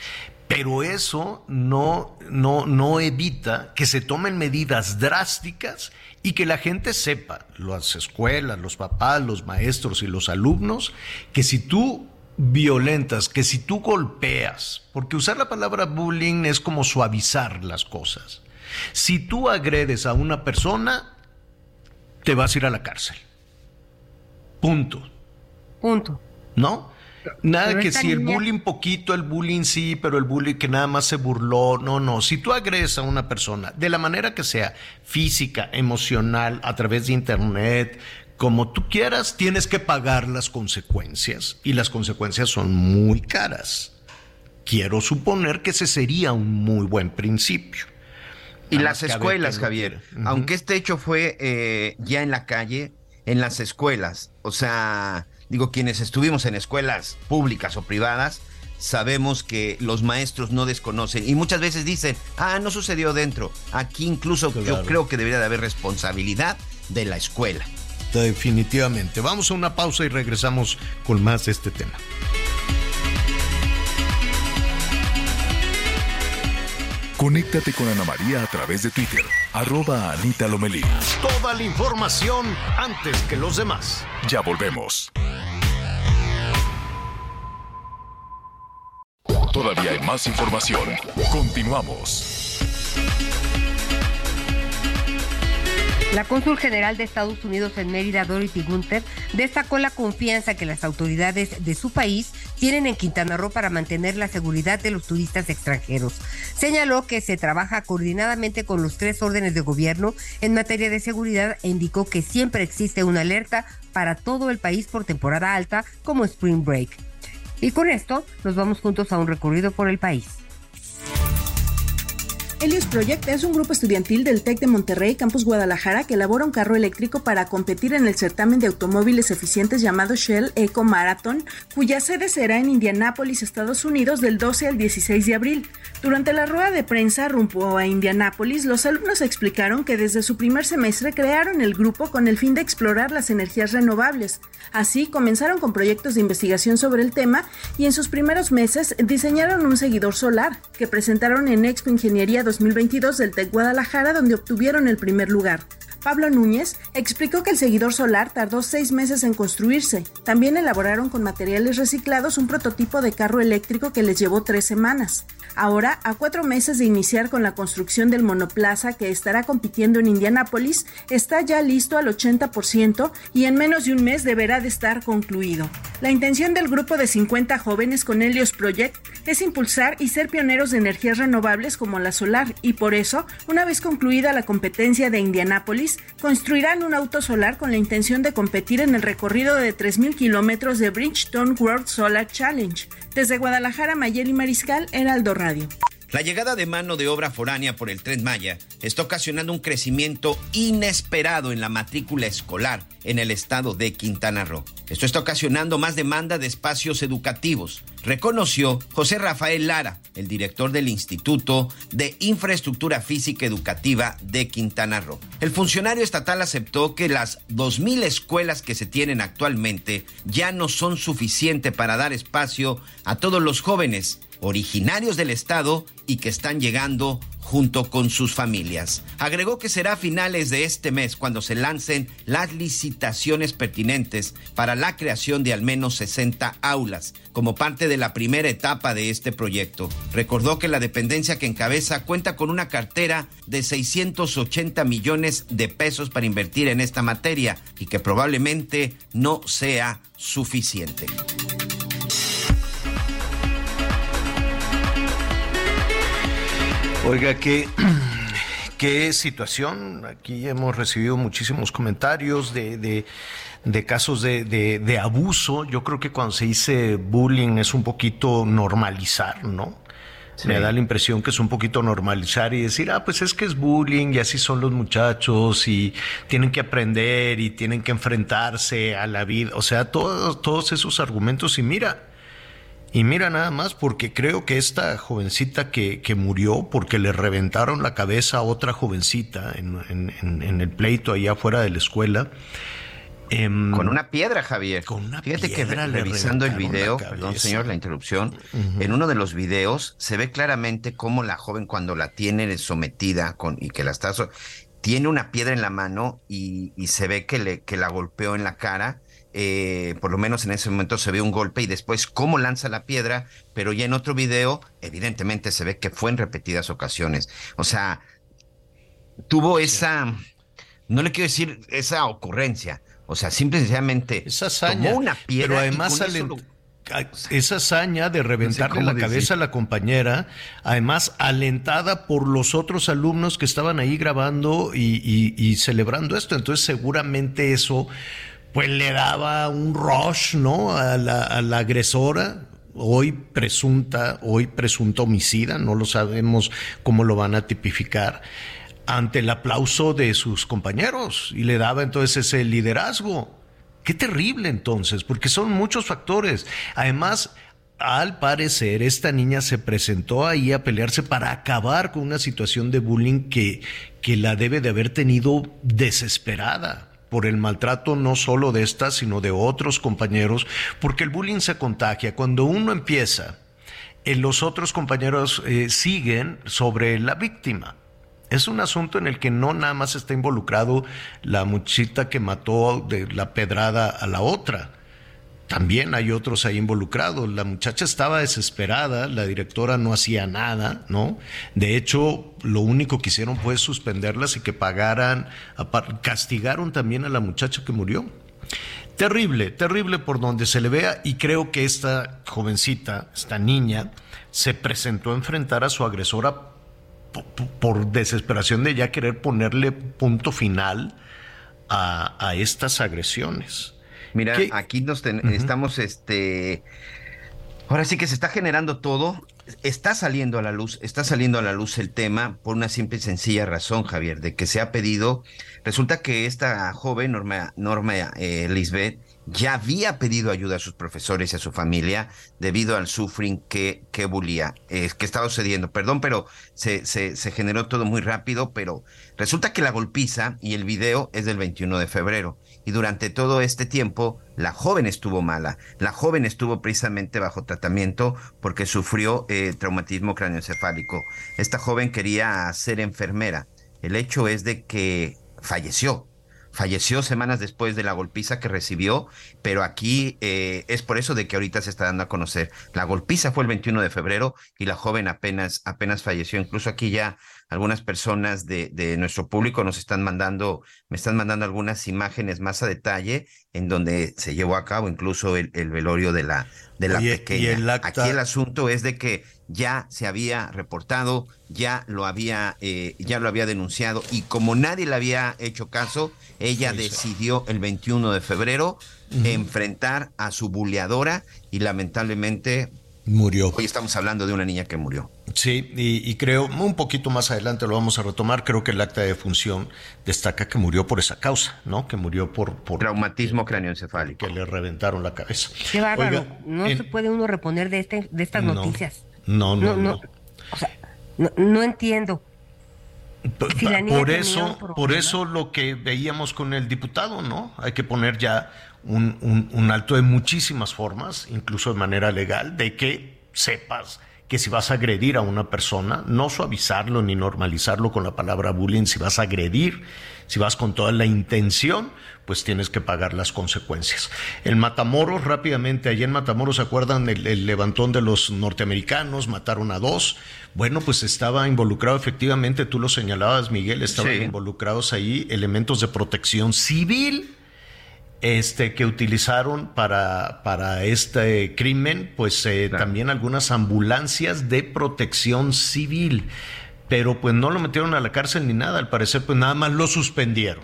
Pero eso no, no, no evita que se tomen medidas drásticas y que la gente sepa, las escuelas, los papás, los maestros y los alumnos, que si tú violentas, que si tú golpeas, porque usar la palabra bullying es como suavizar las cosas. Si tú agredes a una persona, te vas a ir a la cárcel. Punto. Punto. ¿No? Nada Pero que si el bullying poquito, el bullying sí, pero el bullying que nada más se burló. No, no. Si tú agredes a una persona, de la manera que sea, física, emocional, a través de internet, como tú quieras, tienes que pagar las consecuencias. Y las consecuencias son muy caras. Quiero suponer que ese sería un muy buen principio. Y Nada las escuelas, Javier, aunque este hecho fue eh, ya en la calle, en las escuelas, o sea, digo, quienes estuvimos en escuelas públicas o privadas, sabemos que los maestros no desconocen y muchas veces dicen, ah, no sucedió dentro. Aquí incluso yo creo que debería de haber responsabilidad de la escuela. Definitivamente. Vamos a una pausa y regresamos con más de este tema. Conéctate con Ana María a través de Twitter, arroba Anita Lomelí. Toda la información antes que los demás. Ya volvemos. Todavía hay más información. Continuamos. La cónsul general de Estados Unidos en Mérida, Dorothy Gunther, destacó la confianza que las autoridades de su país tienen en Quintana Roo para mantener la seguridad de los turistas extranjeros. Señaló que se trabaja coordinadamente con los tres órdenes de gobierno en materia de seguridad e indicó que siempre existe una alerta para todo el país por temporada alta como Spring Break. Y con esto nos vamos juntos a un recorrido por el país. Helios Project es un grupo estudiantil del TEC de Monterrey, Campus Guadalajara, que elabora un carro eléctrico para competir en el certamen de automóviles eficientes llamado Shell Eco Marathon, cuya sede será en Indianápolis, Estados Unidos, del 12 al 16 de abril. Durante la rueda de prensa rumbo a Indianápolis, los alumnos explicaron que desde su primer semestre crearon el grupo con el fin de explorar las energías renovables. Así, comenzaron con proyectos de investigación sobre el tema y en sus primeros meses diseñaron un seguidor solar que presentaron en Expo Ingeniería 2022 del TEC Guadalajara, donde obtuvieron el primer lugar. Pablo Núñez explicó que el seguidor solar tardó seis meses en construirse. También elaboraron con materiales reciclados un prototipo de carro eléctrico que les llevó tres semanas. Ahora, a cuatro meses de iniciar con la construcción del monoplaza que estará compitiendo en Indianápolis, está ya listo al 80% y en menos de un mes deberá de estar concluido. La intención del grupo de 50 jóvenes con Helios Project es impulsar y ser pioneros de energías renovables como la solar y por eso, una vez concluida la competencia de Indianápolis, construirán un auto solar con la intención de competir en el recorrido de 3.000 kilómetros de Bridgestone World Solar Challenge. Desde Guadalajara, Mayeli Mariscal, Heraldo Radio. La llegada de mano de obra foránea por el Tren Maya está ocasionando un crecimiento inesperado en la matrícula escolar en el estado de Quintana Roo. Esto está ocasionando más demanda de espacios educativos, reconoció José Rafael Lara, el director del Instituto de Infraestructura Física Educativa de Quintana Roo. El funcionario estatal aceptó que las 2.000 escuelas que se tienen actualmente ya no son suficientes para dar espacio a todos los jóvenes originarios del estado y que están llegando junto con sus familias. Agregó que será a finales de este mes cuando se lancen las licitaciones pertinentes para la creación de al menos 60 aulas, como parte de la primera etapa de este proyecto. Recordó que la dependencia que encabeza cuenta con una cartera de 680 millones de pesos para invertir en esta materia y que probablemente no sea suficiente. Oiga, qué, qué situación. Aquí hemos recibido muchísimos comentarios de, de, de casos de, de, de abuso. Yo creo que cuando se dice bullying es un poquito normalizar, ¿no? Me da la impresión que es un poquito normalizar y decir, ah, pues es que es bullying y así son los muchachos y tienen que aprender y tienen que enfrentarse a la vida. O sea, todos, todos esos argumentos. Y mira, y mira nada más, porque creo que esta jovencita que, que murió porque le reventaron la cabeza a otra jovencita en, en, en el pleito allá afuera de la escuela. em, Con una piedra, Javier. Con una Fíjate que piedra le revisando el video, perdón señor, la interrupción, en uno de los videos se ve claramente cómo la joven cuando la tiene sometida con, y que la está... so- tiene una piedra en la mano y, y se ve que, le, que la golpeó en la cara. Eh, por lo menos en ese momento se ve un golpe y después cómo lanza la piedra, pero ya en otro video evidentemente se ve que fue en repetidas ocasiones. O sea, tuvo esa, no le quiero decir esa ocurrencia, o sea, simple y sencillamente Esa hazaña. tomó una piedra Pero además esa hazaña de reventarle la decir. cabeza a la compañera, además alentada por los otros alumnos que estaban ahí grabando y, y- y celebrando esto. Entonces seguramente eso pues le daba un rush, ¿no? A la, agresora. Hoy presunta, hoy presunta homicida, no lo sabemos cómo lo van a tipificar, ante el aplauso de sus compañeros y le daba entonces ese liderazgo. Qué terrible entonces, porque son muchos factores. Además, al parecer, esta niña se presentó ahí a pelearse para acabar con una situación de bullying que, que la debe de haber tenido desesperada por el maltrato no solo de esta, sino de otros compañeros, porque el bullying se contagia. Cuando uno empieza, eh, los otros compañeros eh, siguen sobre la víctima. Es un asunto en el que no nada más está involucrado la muchita que mató de la pedrada a la otra. También hay otros ahí involucrados. La muchacha estaba desesperada, la directora no hacía nada, ¿no? De hecho, lo único que hicieron fue suspenderlas y que pagaran, castigaron también a la muchacha que murió. Terrible, terrible por donde se le vea y creo que esta jovencita, esta niña, se presentó a enfrentar a su agresora po- po- por desesperación de ya querer ponerle punto final a, a estas agresiones. Mira, ¿Qué? aquí nos ten- estamos, este, ahora sí que se está generando todo, está saliendo a la luz, está saliendo a la luz el tema por una simple y sencilla razón, Javier, de que se ha pedido, resulta que esta joven, Norma, Norma eh, Lisbeth, ya había pedido ayuda a sus profesores y a su familia debido al suffering que, que bulía, eh, que estaba sucediendo. Perdón, pero se, se, se generó todo muy rápido, pero resulta que la golpiza y el video es del 21 de febrero. Y durante todo este tiempo, la joven estuvo mala. La joven estuvo precisamente bajo tratamiento porque sufrió eh, traumatismo craneoencefálico. Esta joven quería ser enfermera. El hecho es de que falleció. Falleció semanas después de la golpiza que recibió, pero aquí eh, es por eso de que ahorita se está dando a conocer. La golpiza fue el 21 de febrero y la joven apenas, apenas falleció. Incluso aquí ya algunas personas de, de nuestro público nos están mandando, me están mandando algunas imágenes más a detalle en donde se llevó a cabo incluso el, el velorio de la, de la Oye, pequeña. el acta- Aquí el asunto es de que ya se había reportado, ya lo había, eh, ya lo había denunciado y como nadie le había hecho caso, ella Sí, decidió el 21 de febrero enfrentar a su buleadora y lamentablemente Murió. hoy estamos hablando de una niña que murió. Sí, y, y creo, un poquito más adelante lo vamos a retomar, creo que el acta de función destaca que murió por esa causa, ¿no? Que murió por, por Traumatismo craneoencefálico. que le reventaron la cabeza. Qué bárbaro. Oiga, no en- se puede uno reponer de, este, de estas No. noticias. No, no, No, no. no. O sea, no, no entiendo. Si por eso, por eso lo que veíamos con el diputado, ¿no? Hay que poner ya un, un- un alto de muchísimas formas, incluso de manera legal, de que sepas que si vas a agredir a una persona, no suavizarlo ni normalizarlo con la palabra bullying, si vas a agredir, si vas con toda la intención, pues tienes que pagar las consecuencias. El Matamoros, rápidamente, allá en Matamoros, ¿se acuerdan el, el levantón de los norteamericanos? Mataron a dos. Bueno, pues estaba involucrado, efectivamente, tú lo señalabas, Miguel, estaban Sí. involucrados ahí elementos de protección civil este, que utilizaron para, para este crimen, pues eh, Claro. también algunas ambulancias de protección civil. pero pues no lo metieron a la cárcel ni nada, al parecer pues nada más lo suspendieron.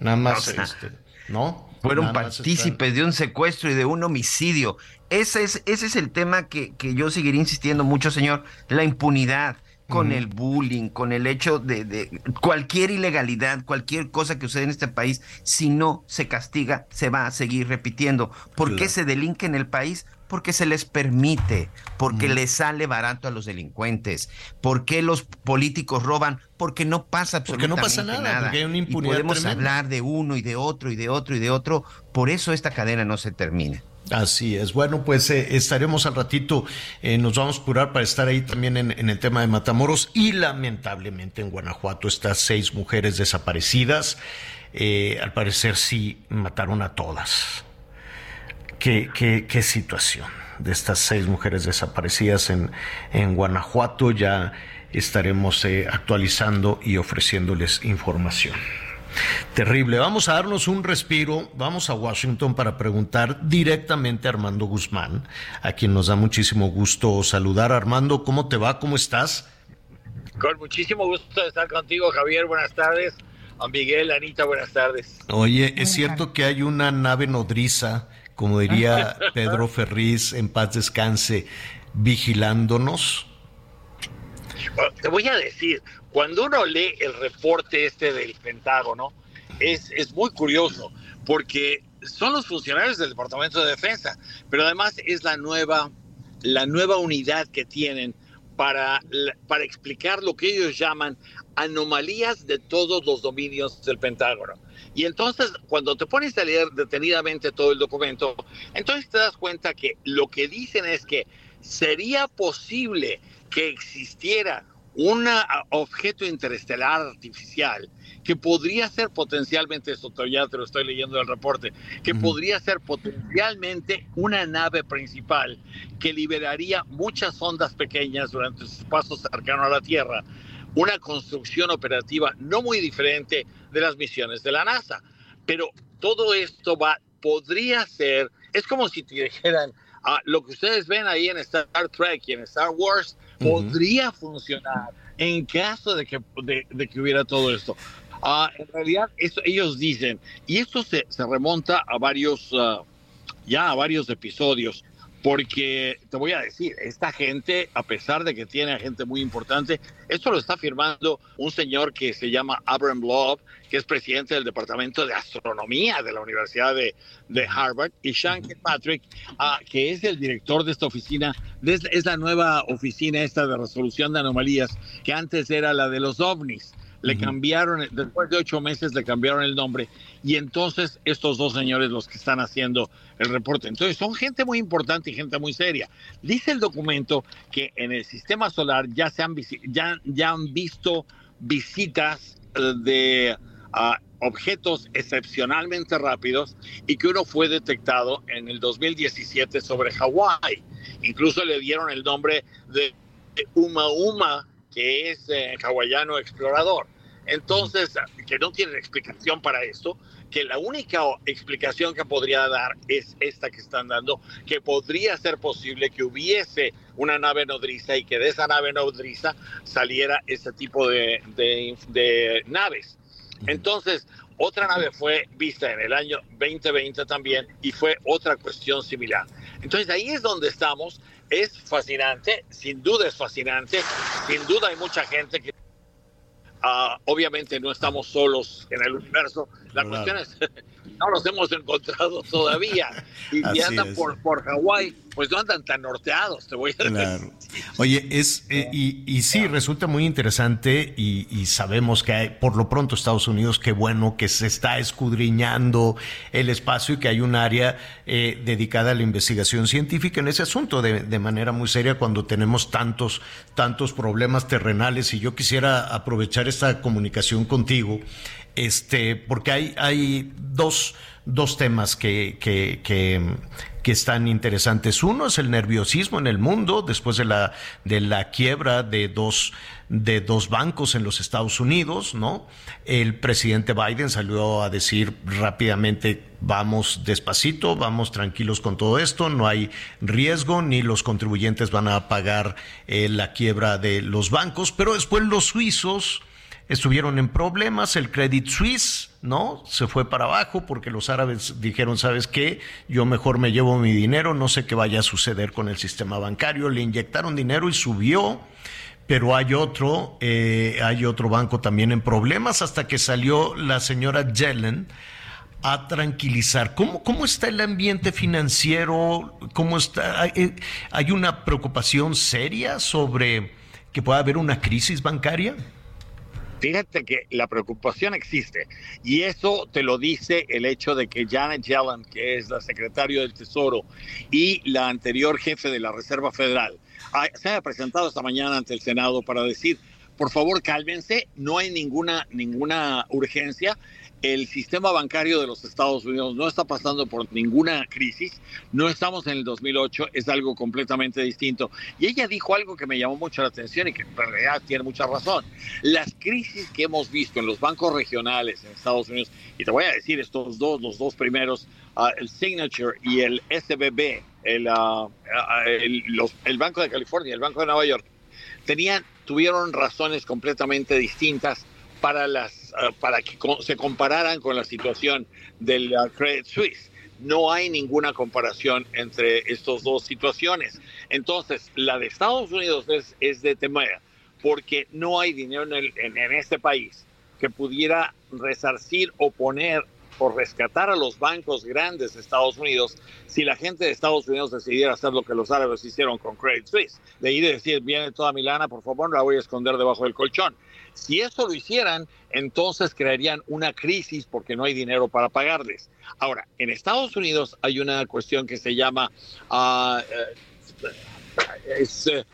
Nada más, este, ¿no? Fueron Nada partícipes de un secuestro y de un homicidio. Ese es, ese es el tema que, que yo seguiré insistiendo mucho, señor. La impunidad con el bullying, con el hecho de, de cualquier ilegalidad, cualquier cosa que sucede en este país, si no se castiga, se va a seguir repitiendo. ¿Por qué se delinque en el país? Porque se les permite, porque les sale barato a los delincuentes. ¿Por qué los políticos roban? Porque no pasa Porque no absolutamente pasa nada, porque hay una Y impunidad podemos tremenda. hablar de uno y de otro y de otro y de otro. Por eso esta cadena no se termina. Así es. Bueno, pues eh, estaremos al ratito, eh, nos vamos a curar para estar ahí también en, el tema de Matamoros y lamentablemente en Guanajuato estas seis mujeres desaparecidas, eh, al parecer sí mataron a todas. Qué, qué, qué situación de estas seis mujeres desaparecidas en, en Guanajuato. Ya estaremos eh, actualizando y ofreciéndoles información. Terrible. Vamos a darnos un respiro. Vamos a Washington para preguntar directamente a Armando Guzmán, a quien nos da muchísimo gusto saludar. Armando, ¿cómo te va? ¿Cómo estás? Con muchísimo gusto de estar contigo, Javier. Buenas tardes. A Miguel, Anita, buenas tardes. Oye, ¿es cierto que hay una nave nodriza, como diría Pedro Ferriz, en paz descanse, vigilándonos? Bueno, Te voy a decir, cuando uno lee el reporte este del Pentágono, es, es muy curioso, porque son los funcionarios del Departamento de Defensa, pero además es la nueva, la nueva unidad que tienen para, para explicar lo que ellos llaman anomalías de todos los dominios del Pentágono. Y entonces, cuando te pones a leer detenidamente todo el documento, entonces te das cuenta que lo que dicen es que sería posible que existiera un objeto interestelar artificial que podría ser potencialmente, esto ya te lo estoy leyendo del reporte, que podría ser potencialmente una nave principal que liberaría muchas ondas pequeñas durante su paso cercano a la Tierra, una construcción operativa no muy diferente de las misiones de la NASA. Pero todo esto va, podría ser, es como si te dijeran, ah, lo que ustedes ven ahí en Star Trek y en Star Wars Podría funcionar en caso de que, de, que hubiera todo esto. Ah, en realidad, ellos dicen, y esto se, se remonta a varios, ah, ya a varios episodios, porque te voy a decir, esta gente, a pesar de que tiene a gente muy importante, esto lo está firmando un señor que se llama Abram Love, que es presidente del Departamento de Astronomía de la Universidad de, de Harvard, y Sean Kirkpatrick, ah, que es el director de esta oficina, es, es la nueva oficina esta de resolución de anomalías, que antes era la de los ovnis. Le cambiaron, después de ocho meses le cambiaron el nombre y entonces estos dos señores los que están haciendo el reporte. Entonces son gente muy importante y gente muy seria. Dice el documento que en el sistema solar ya se han, ya, ya han visto visitas eh, de ah, objetos excepcionalmente rápidos y que uno fue detectado en el 2017 sobre Hawái. Incluso le dieron el nombre de Uma Uma, que es eh, hawaiano explorador. Entonces, que no tienen explicación para esto, que la única explicación que podría dar es esta que están dando, que podría ser posible que hubiese una nave nodriza y que de esa nave nodriza saliera ese tipo de, de- de naves. Entonces, otra nave fue vista en el año 2020 también y fue otra cuestión similar. Entonces, ahí es donde estamos. Es fascinante, sin duda es fascinante. Sin duda hay mucha gente que ah, obviamente no estamos solos en el universo. La Claro. cuestión es, no los hemos encontrado todavía. Y si andan es. por, por Hawái, pues no andan tan norteados, te voy a decir. Claro. Oye, es eh, y, y sí, resulta muy interesante y, y sabemos que hay, por lo pronto Estados Unidos, qué bueno que se está escudriñando el espacio y que hay un área eh, dedicada a la investigación científica en ese asunto de, de manera muy seria cuando tenemos tantos, tantos problemas terrenales y yo quisiera aprovechar esta comunicación contigo este, porque hay, hay dos, dos temas que, que, que, que están interesantes. Uno es el nerviosismo en el mundo después de la, de la quiebra de dos, de dos bancos en los Estados Unidos, ¿no? El presidente Biden salió a decir rápidamente, vamos despacito, vamos tranquilos con todo esto, no hay riesgo, ni los contribuyentes van a pagar eh, la quiebra de los bancos, pero después los suizos estuvieron en problemas, el Credit Suisse, ¿no? Se fue para abajo porque los árabes dijeron, ¿sabes qué? Yo mejor me llevo mi dinero, no sé qué vaya a suceder con el sistema bancario, le inyectaron dinero y subió, pero hay otro, eh, hay otro banco también en problemas hasta que salió la señora Yellen a tranquilizar. ¿Cómo, cómo está el ambiente financiero? ¿Cómo está? ¿Hay, eh, hay una preocupación seria sobre que pueda haber una crisis bancaria? Fíjate que la preocupación existe y eso te lo dice el hecho de que Janet Yellen, que es la secretaria del Tesoro y la anterior jefe de la Reserva Federal, ha- se haya presentado esta mañana ante el Senado para decir, por favor, cálmense, no hay ninguna, ninguna urgencia. El sistema bancario de los Estados Unidos no está pasando por ninguna crisis, no estamos en el 2008, es algo completamente distinto. Y ella dijo algo que me llamó mucho la atención y que en realidad tiene mucha razón. Las crisis que hemos visto en los bancos regionales en Estados Unidos, y te voy a decir estos dos, los dos primeros, ah, el Signature y el SBB, el, ah, el, el Banco de California, el Banco de Nueva York, tenían, tuvieron razones completamente distintas para, las, ah, para que se compararan con la situación del ah, Credit Suisse. No hay ninguna comparación entre estas dos situaciones. Entonces, la de Estados Unidos es, es de temer porque no hay dinero en, el- en- en este país que pudiera resarcir o poner o rescatar a los bancos grandes de Estados Unidos si la gente de Estados Unidos decidiera hacer lo que los árabes hicieron con Credit Suisse, de ir y decir, viene toda mi lana, por favor, la voy a esconder debajo del colchón. Si eso lo hicieran, entonces crearían una crisis porque no hay dinero para pagarles. Ahora, en Estados Unidos hay una cuestión que se llama ah, eh, es, eh,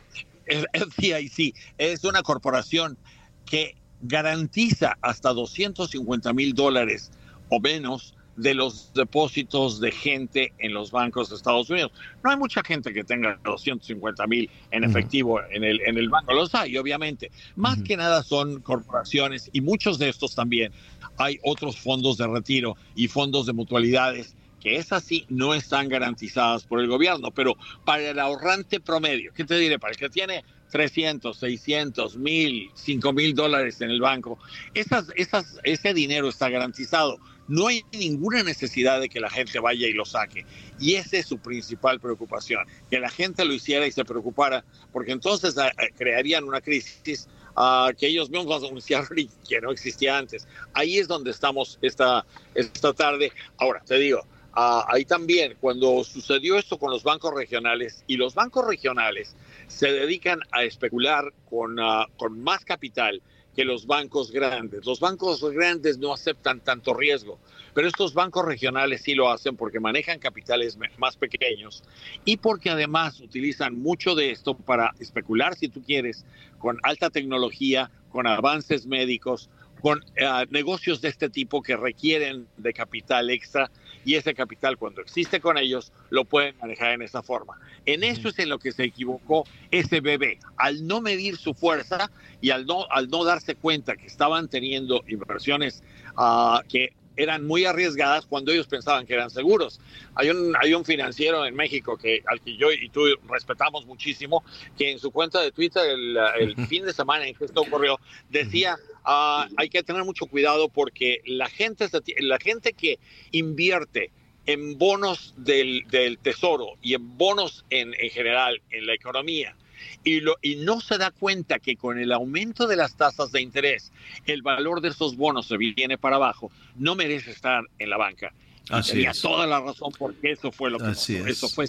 FDIC, es una corporación que garantiza hasta 250 mil dólares o menos de los depósitos de gente en los bancos de Estados Unidos. No hay mucha gente que tenga 250 mil en efectivo en el, en el banco, los hay obviamente. Más que nada son corporaciones y muchos de estos también. Hay otros fondos de retiro y fondos de mutualidades que esas sí no están garantizadas por el gobierno, pero para el ahorrante promedio, ¿qué te diré? Para el que tiene 300, 600, 1000, 5 mil dólares en el banco, esas, esas, ese dinero está garantizado. No hay ninguna necesidad de que la gente vaya y lo saque. Y esa es su principal preocupación, que la gente lo hiciera y se preocupara, porque entonces ah, ah, crearían una crisis ah, que ellos mismos anunciaron y que no existía antes. Ahí es donde estamos esta, esta tarde. Ahora, te digo, Ah, ahí también, cuando sucedió esto con los bancos regionales, y los bancos regionales se dedican a especular con, con más capital que los bancos grandes. Los bancos grandes no aceptan tanto riesgo, pero estos bancos regionales sí lo hacen porque manejan capitales más pequeños y porque además utilizan mucho de esto para especular, si tú quieres, con alta tecnología, con avances médicos, con eh, negocios de este tipo que requieren de capital extra y ese capital cuando existe con ellos lo pueden manejar en esa forma. En eso es en lo que se equivocó ese bebé, al no medir su fuerza y al no, al no darse cuenta que estaban teniendo inversiones ah, que eran muy arriesgadas cuando ellos pensaban que eran seguros. Hay un, hay un financiero en México que, al que yo y tú respetamos muchísimo, que en su cuenta de Twitter el, el fin de semana en que esto ocurrió, decía, ah, hay que tener mucho cuidado porque la gente, la gente que invierte en bonos del, del tesoro y en bonos en, en general en la economía, y, lo, y no se da cuenta que con el aumento de las tasas de interés, el valor de esos bonos se viene para abajo, no merece estar en la banca. Así tenía es. toda la razón porque eso fue lo que Así pasó. es. Eso fue.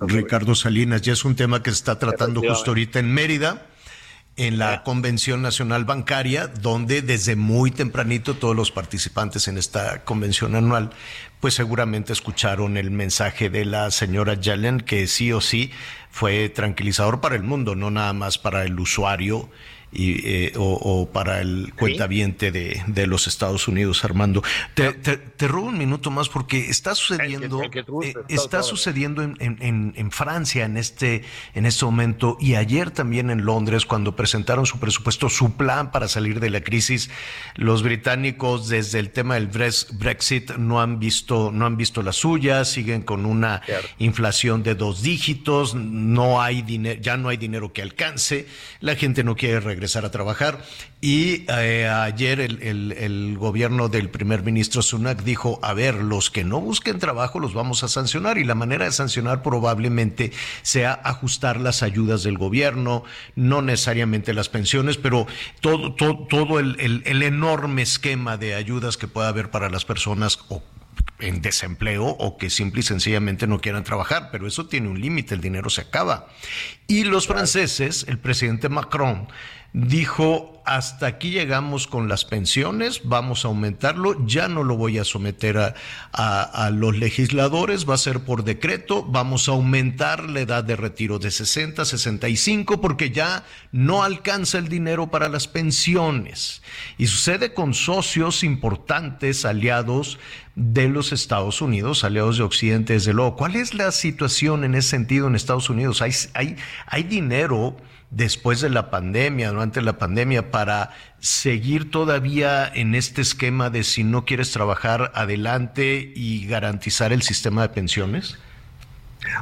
Ricardo Salinas, ya es un tema que se está tratando justo ahorita en Mérida, en la Convención Nacional Bancaria, donde desde muy tempranito todos los participantes en esta convención anual, pues seguramente escucharon el mensaje de la señora Yellen, que sí o sí fue tranquilizador para el mundo, no nada más para el usuario y, eh, o, o para el cuentaviente de, de los Estados Unidos, Armando. Te, te- te robo un minuto más porque está sucediendo, eh, está sucediendo en, en- en- Francia en este, en este momento y ayer también en Londres cuando presentaron su presupuesto, su plan para salir de la crisis. Los británicos desde el tema del Brexit no han visto, no han visto la suya, siguen con una inflación de dos dígitos, no hay dinero, ya no hay dinero que alcance, la gente no quiere regresar a trabajar. Y eh, ayer el, el- el gobierno del primer ministro Sunak dijo, a ver, los que no busquen trabajo los vamos a sancionar y la manera de sancionar probablemente sea ajustar las ayudas del gobierno, no necesariamente las pensiones, pero todo, todo, todo el, el- el enorme esquema de ayudas que pueda haber para las personas o en desempleo o que simple y sencillamente no quieran trabajar, pero eso tiene un límite, el dinero se acaba. Y los franceses, el presidente Macron, dijo, hasta aquí llegamos con las pensiones, vamos a aumentarlo, ya no lo voy a someter a, a- los legisladores, va a ser por decreto, vamos a aumentar la edad de retiro de 60 a 65 porque ya no alcanza el dinero para las pensiones. Y sucede con socios importantes, aliados de los Estados Unidos, aliados de Occidente, desde luego. ¿Cuál es la situación en ese sentido en Estados Unidos? ¿Hay, hay, hay dinero después de la pandemia, durante la pandemia, para seguir todavía en este esquema de si no quieres trabajar adelante y garantizar el sistema de pensiones?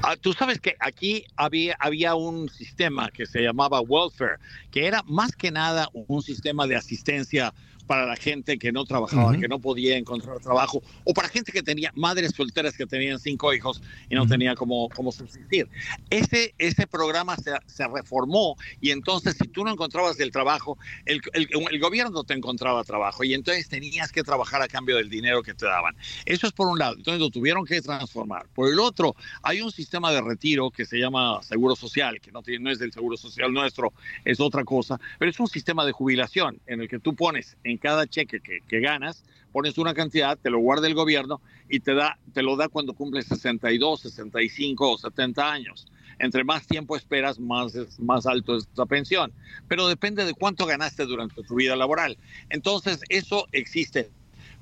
Ah, Tú sabes que aquí había, había un sistema que se llamaba welfare, que era más que nada un sistema de asistencia para la gente que no trabajaba, Ujú. que no podía encontrar trabajo, o para gente que tenía madres solteras que tenían cinco hijos y no tenía cómo, cómo subsistir. Ese, ese programa se, se reformó y entonces si tú no encontrabas el trabajo, el, el- el gobierno te encontraba trabajo y entonces tenías que trabajar a cambio del dinero que te daban. Eso es por un lado, entonces lo tuvieron que transformar. Por el otro, hay un sistema de retiro que se llama Seguro Social, que no, tiene, no es del Seguro Social nuestro, es otra cosa, pero es un sistema de jubilación en el que tú pones en cada cheque que, ganas, pones una cantidad, te lo guarda el gobierno y te, da, te lo da cuando cumples 62, 65 o 70 años. Entre más tiempo esperas, más, más alto es la pensión. Pero depende de cuánto ganaste durante tu vida laboral. Entonces, eso existe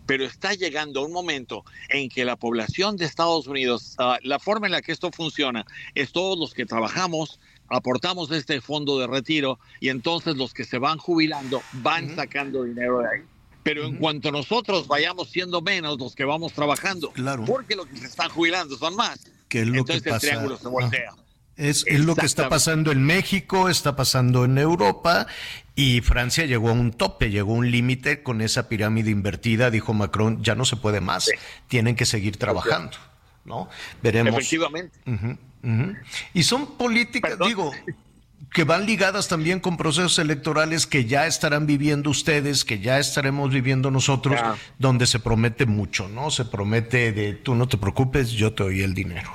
pero está llegando un momento en que la población de Estados Unidos, ah, la forma en la que esto funciona es todos los que trabajamos, aportamos este fondo de retiro y entonces los que se van jubilando van sacando dinero de ahí. Pero en cuanto nosotros vayamos siendo menos los que vamos trabajando, porque los que se están jubilando son más, Que es lo entonces que el triángulo se voltea. Es, es lo que está pasando en México, está pasando en Europa y Francia llegó a un tope, llegó a un límite con esa pirámide invertida, dijo Macron, ya no se puede más, tienen que seguir trabajando, ¿no? Veremos. Efectivamente. Y son políticas, digo, que van ligadas también con procesos electorales que ya estarán viviendo ustedes, que ya estaremos viviendo nosotros, Ya. donde se promete mucho, ¿no? Se promete de tú no te preocupes, yo te doy el dinero.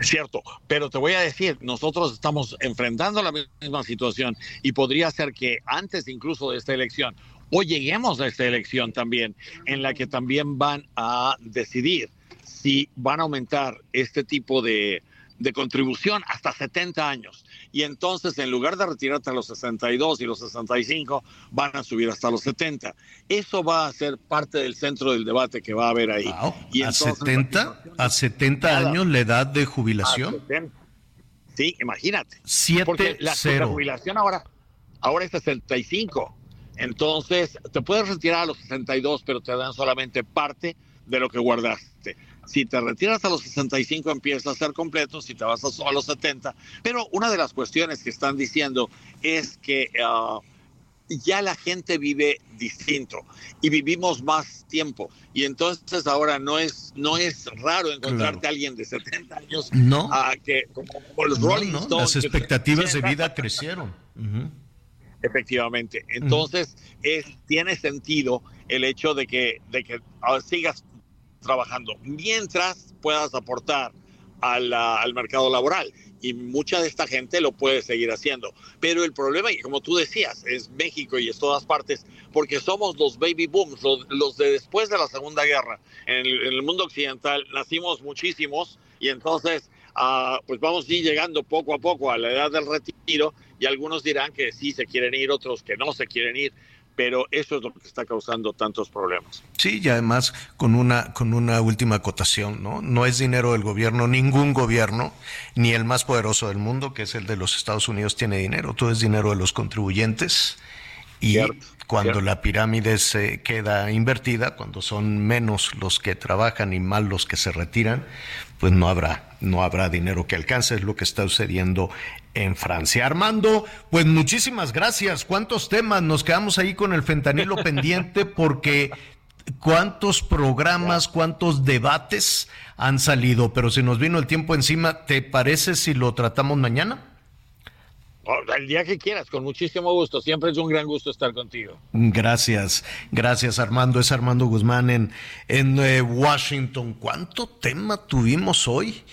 Cierto, pero te voy a decir, nosotros estamos enfrentando la misma situación y podría ser que antes incluso de esta elección o lleguemos a esta elección también en la que también van a decidir si van a aumentar este tipo de, de contribución hasta 70 años. Y entonces en lugar de retirarte a los 62 y los 65, van a subir hasta los 70. Eso va a ser parte del centro del debate que va a haber ahí. y a entonces, 70, a 70 Nada. años la edad de jubilación. 70. Sí, imagínate. Siete, Porque la, la jubilación ahora, ahora es 65. Entonces, te puedes retirar a los 62, pero te dan solamente parte de lo que guardaste. Si te retiras a los 65, empieza a ser completo, si te vas a, a los 70. Pero una de las cuestiones que están diciendo es que ah, ya la gente vive distinto y vivimos más tiempo. Y entonces ahora no es, no es raro encontrarte Claro. a alguien de 70 años No. ah, que, como, como los No, Rolling no, Stones. las que- expectativas de vida crecieron. Efectivamente. Entonces, es, tiene sentido el hecho de que, de que ah, sigas trabajando mientras puedas aportar a la- al mercado laboral. Y mucha de esta gente lo puede seguir haciendo. Pero el problema, y como tú decías, es México y es todas partes, porque somos los baby booms, los, los de después de la Segunda Guerra. En el, en el mundo occidental nacimos muchísimos y entonces ah, pues vamos a ir llegando poco a poco a la edad del retiro y algunos dirán que sí se quieren ir, otros que no se quieren ir, pero eso es lo que está causando tantos problemas. Sí, y además con una, con una última acotación, ¿no? No es dinero del gobierno, ningún gobierno, ni el más poderoso del mundo, que es el de los Estados Unidos, tiene dinero, todo es dinero de los contribuyentes. Y cuando la pirámide se queda invertida, cuando son menos los que trabajan y más los que se retiran, pues no habrá, no habrá dinero que alcance, es lo que está sucediendo en Francia. Armando, pues muchísimas gracias. ¿Cuántos temas? Nos quedamos ahí con el fentanilo pendiente porque cuántos programas, cuántos debates han salido, pero si nos vino el tiempo encima, ¿te parece si lo tratamos mañana? El día que quieras, con muchísimo gusto. Siempre es un gran gusto estar contigo. Gracias, gracias Armando. Es Armando Guzmán en, en eh, Washington. ¿Cuánto tema tuvimos hoy?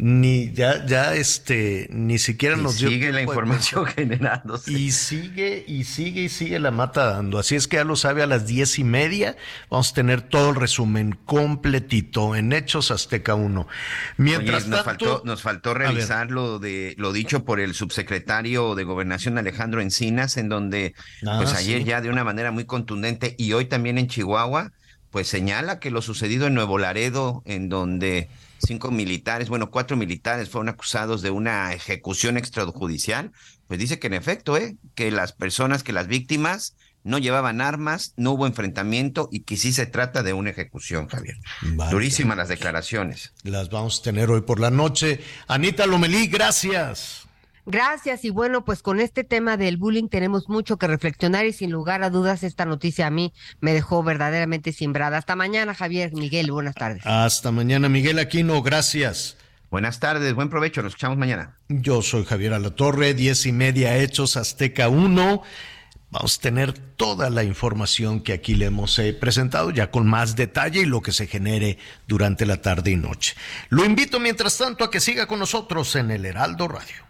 Ni ya ya este ni siquiera nos dio sigue la información generándose. Y sigue y sigue y sigue la mata dando. Así es que ya lo sabe a las diez y media vamos a tener todo el resumen completito en Hechos Azteca 1 mientras nos faltó nos faltó revisar lo de lo dicho por el subsecretario de Gobernación Alejandro Encinas en donde ah, pues ayer ya de una manera muy contundente y hoy también en Chihuahua pues señala que lo sucedido en Nuevo Laredo en donde cinco militares, bueno, cuatro militares fueron acusados de una ejecución extrajudicial, pues dice que en efecto, ¿eh? que las personas, que las víctimas no llevaban armas, no hubo enfrentamiento y que sí se trata de una ejecución, Javier. Durísimas las declaraciones. Las vamos a tener hoy por la noche. Anita Lomelí, gracias. Gracias y bueno, pues con este tema del bullying tenemos mucho que reflexionar y sin lugar a dudas esta noticia a mí me dejó verdaderamente simbrada. Hasta mañana, Javier, Miguel, buenas tardes. Hasta mañana, Miguel Aquino, gracias. Buenas tardes, buen provecho, nos escuchamos mañana. Yo soy Javier Alatorre, diez y media Hechos Azteca 1. Vamos a tener toda la información que aquí le hemos eh, presentado, ya con más detalle y lo que se genere durante la tarde y noche. Lo invito mientras tanto a que siga con nosotros en el Heraldo Radio.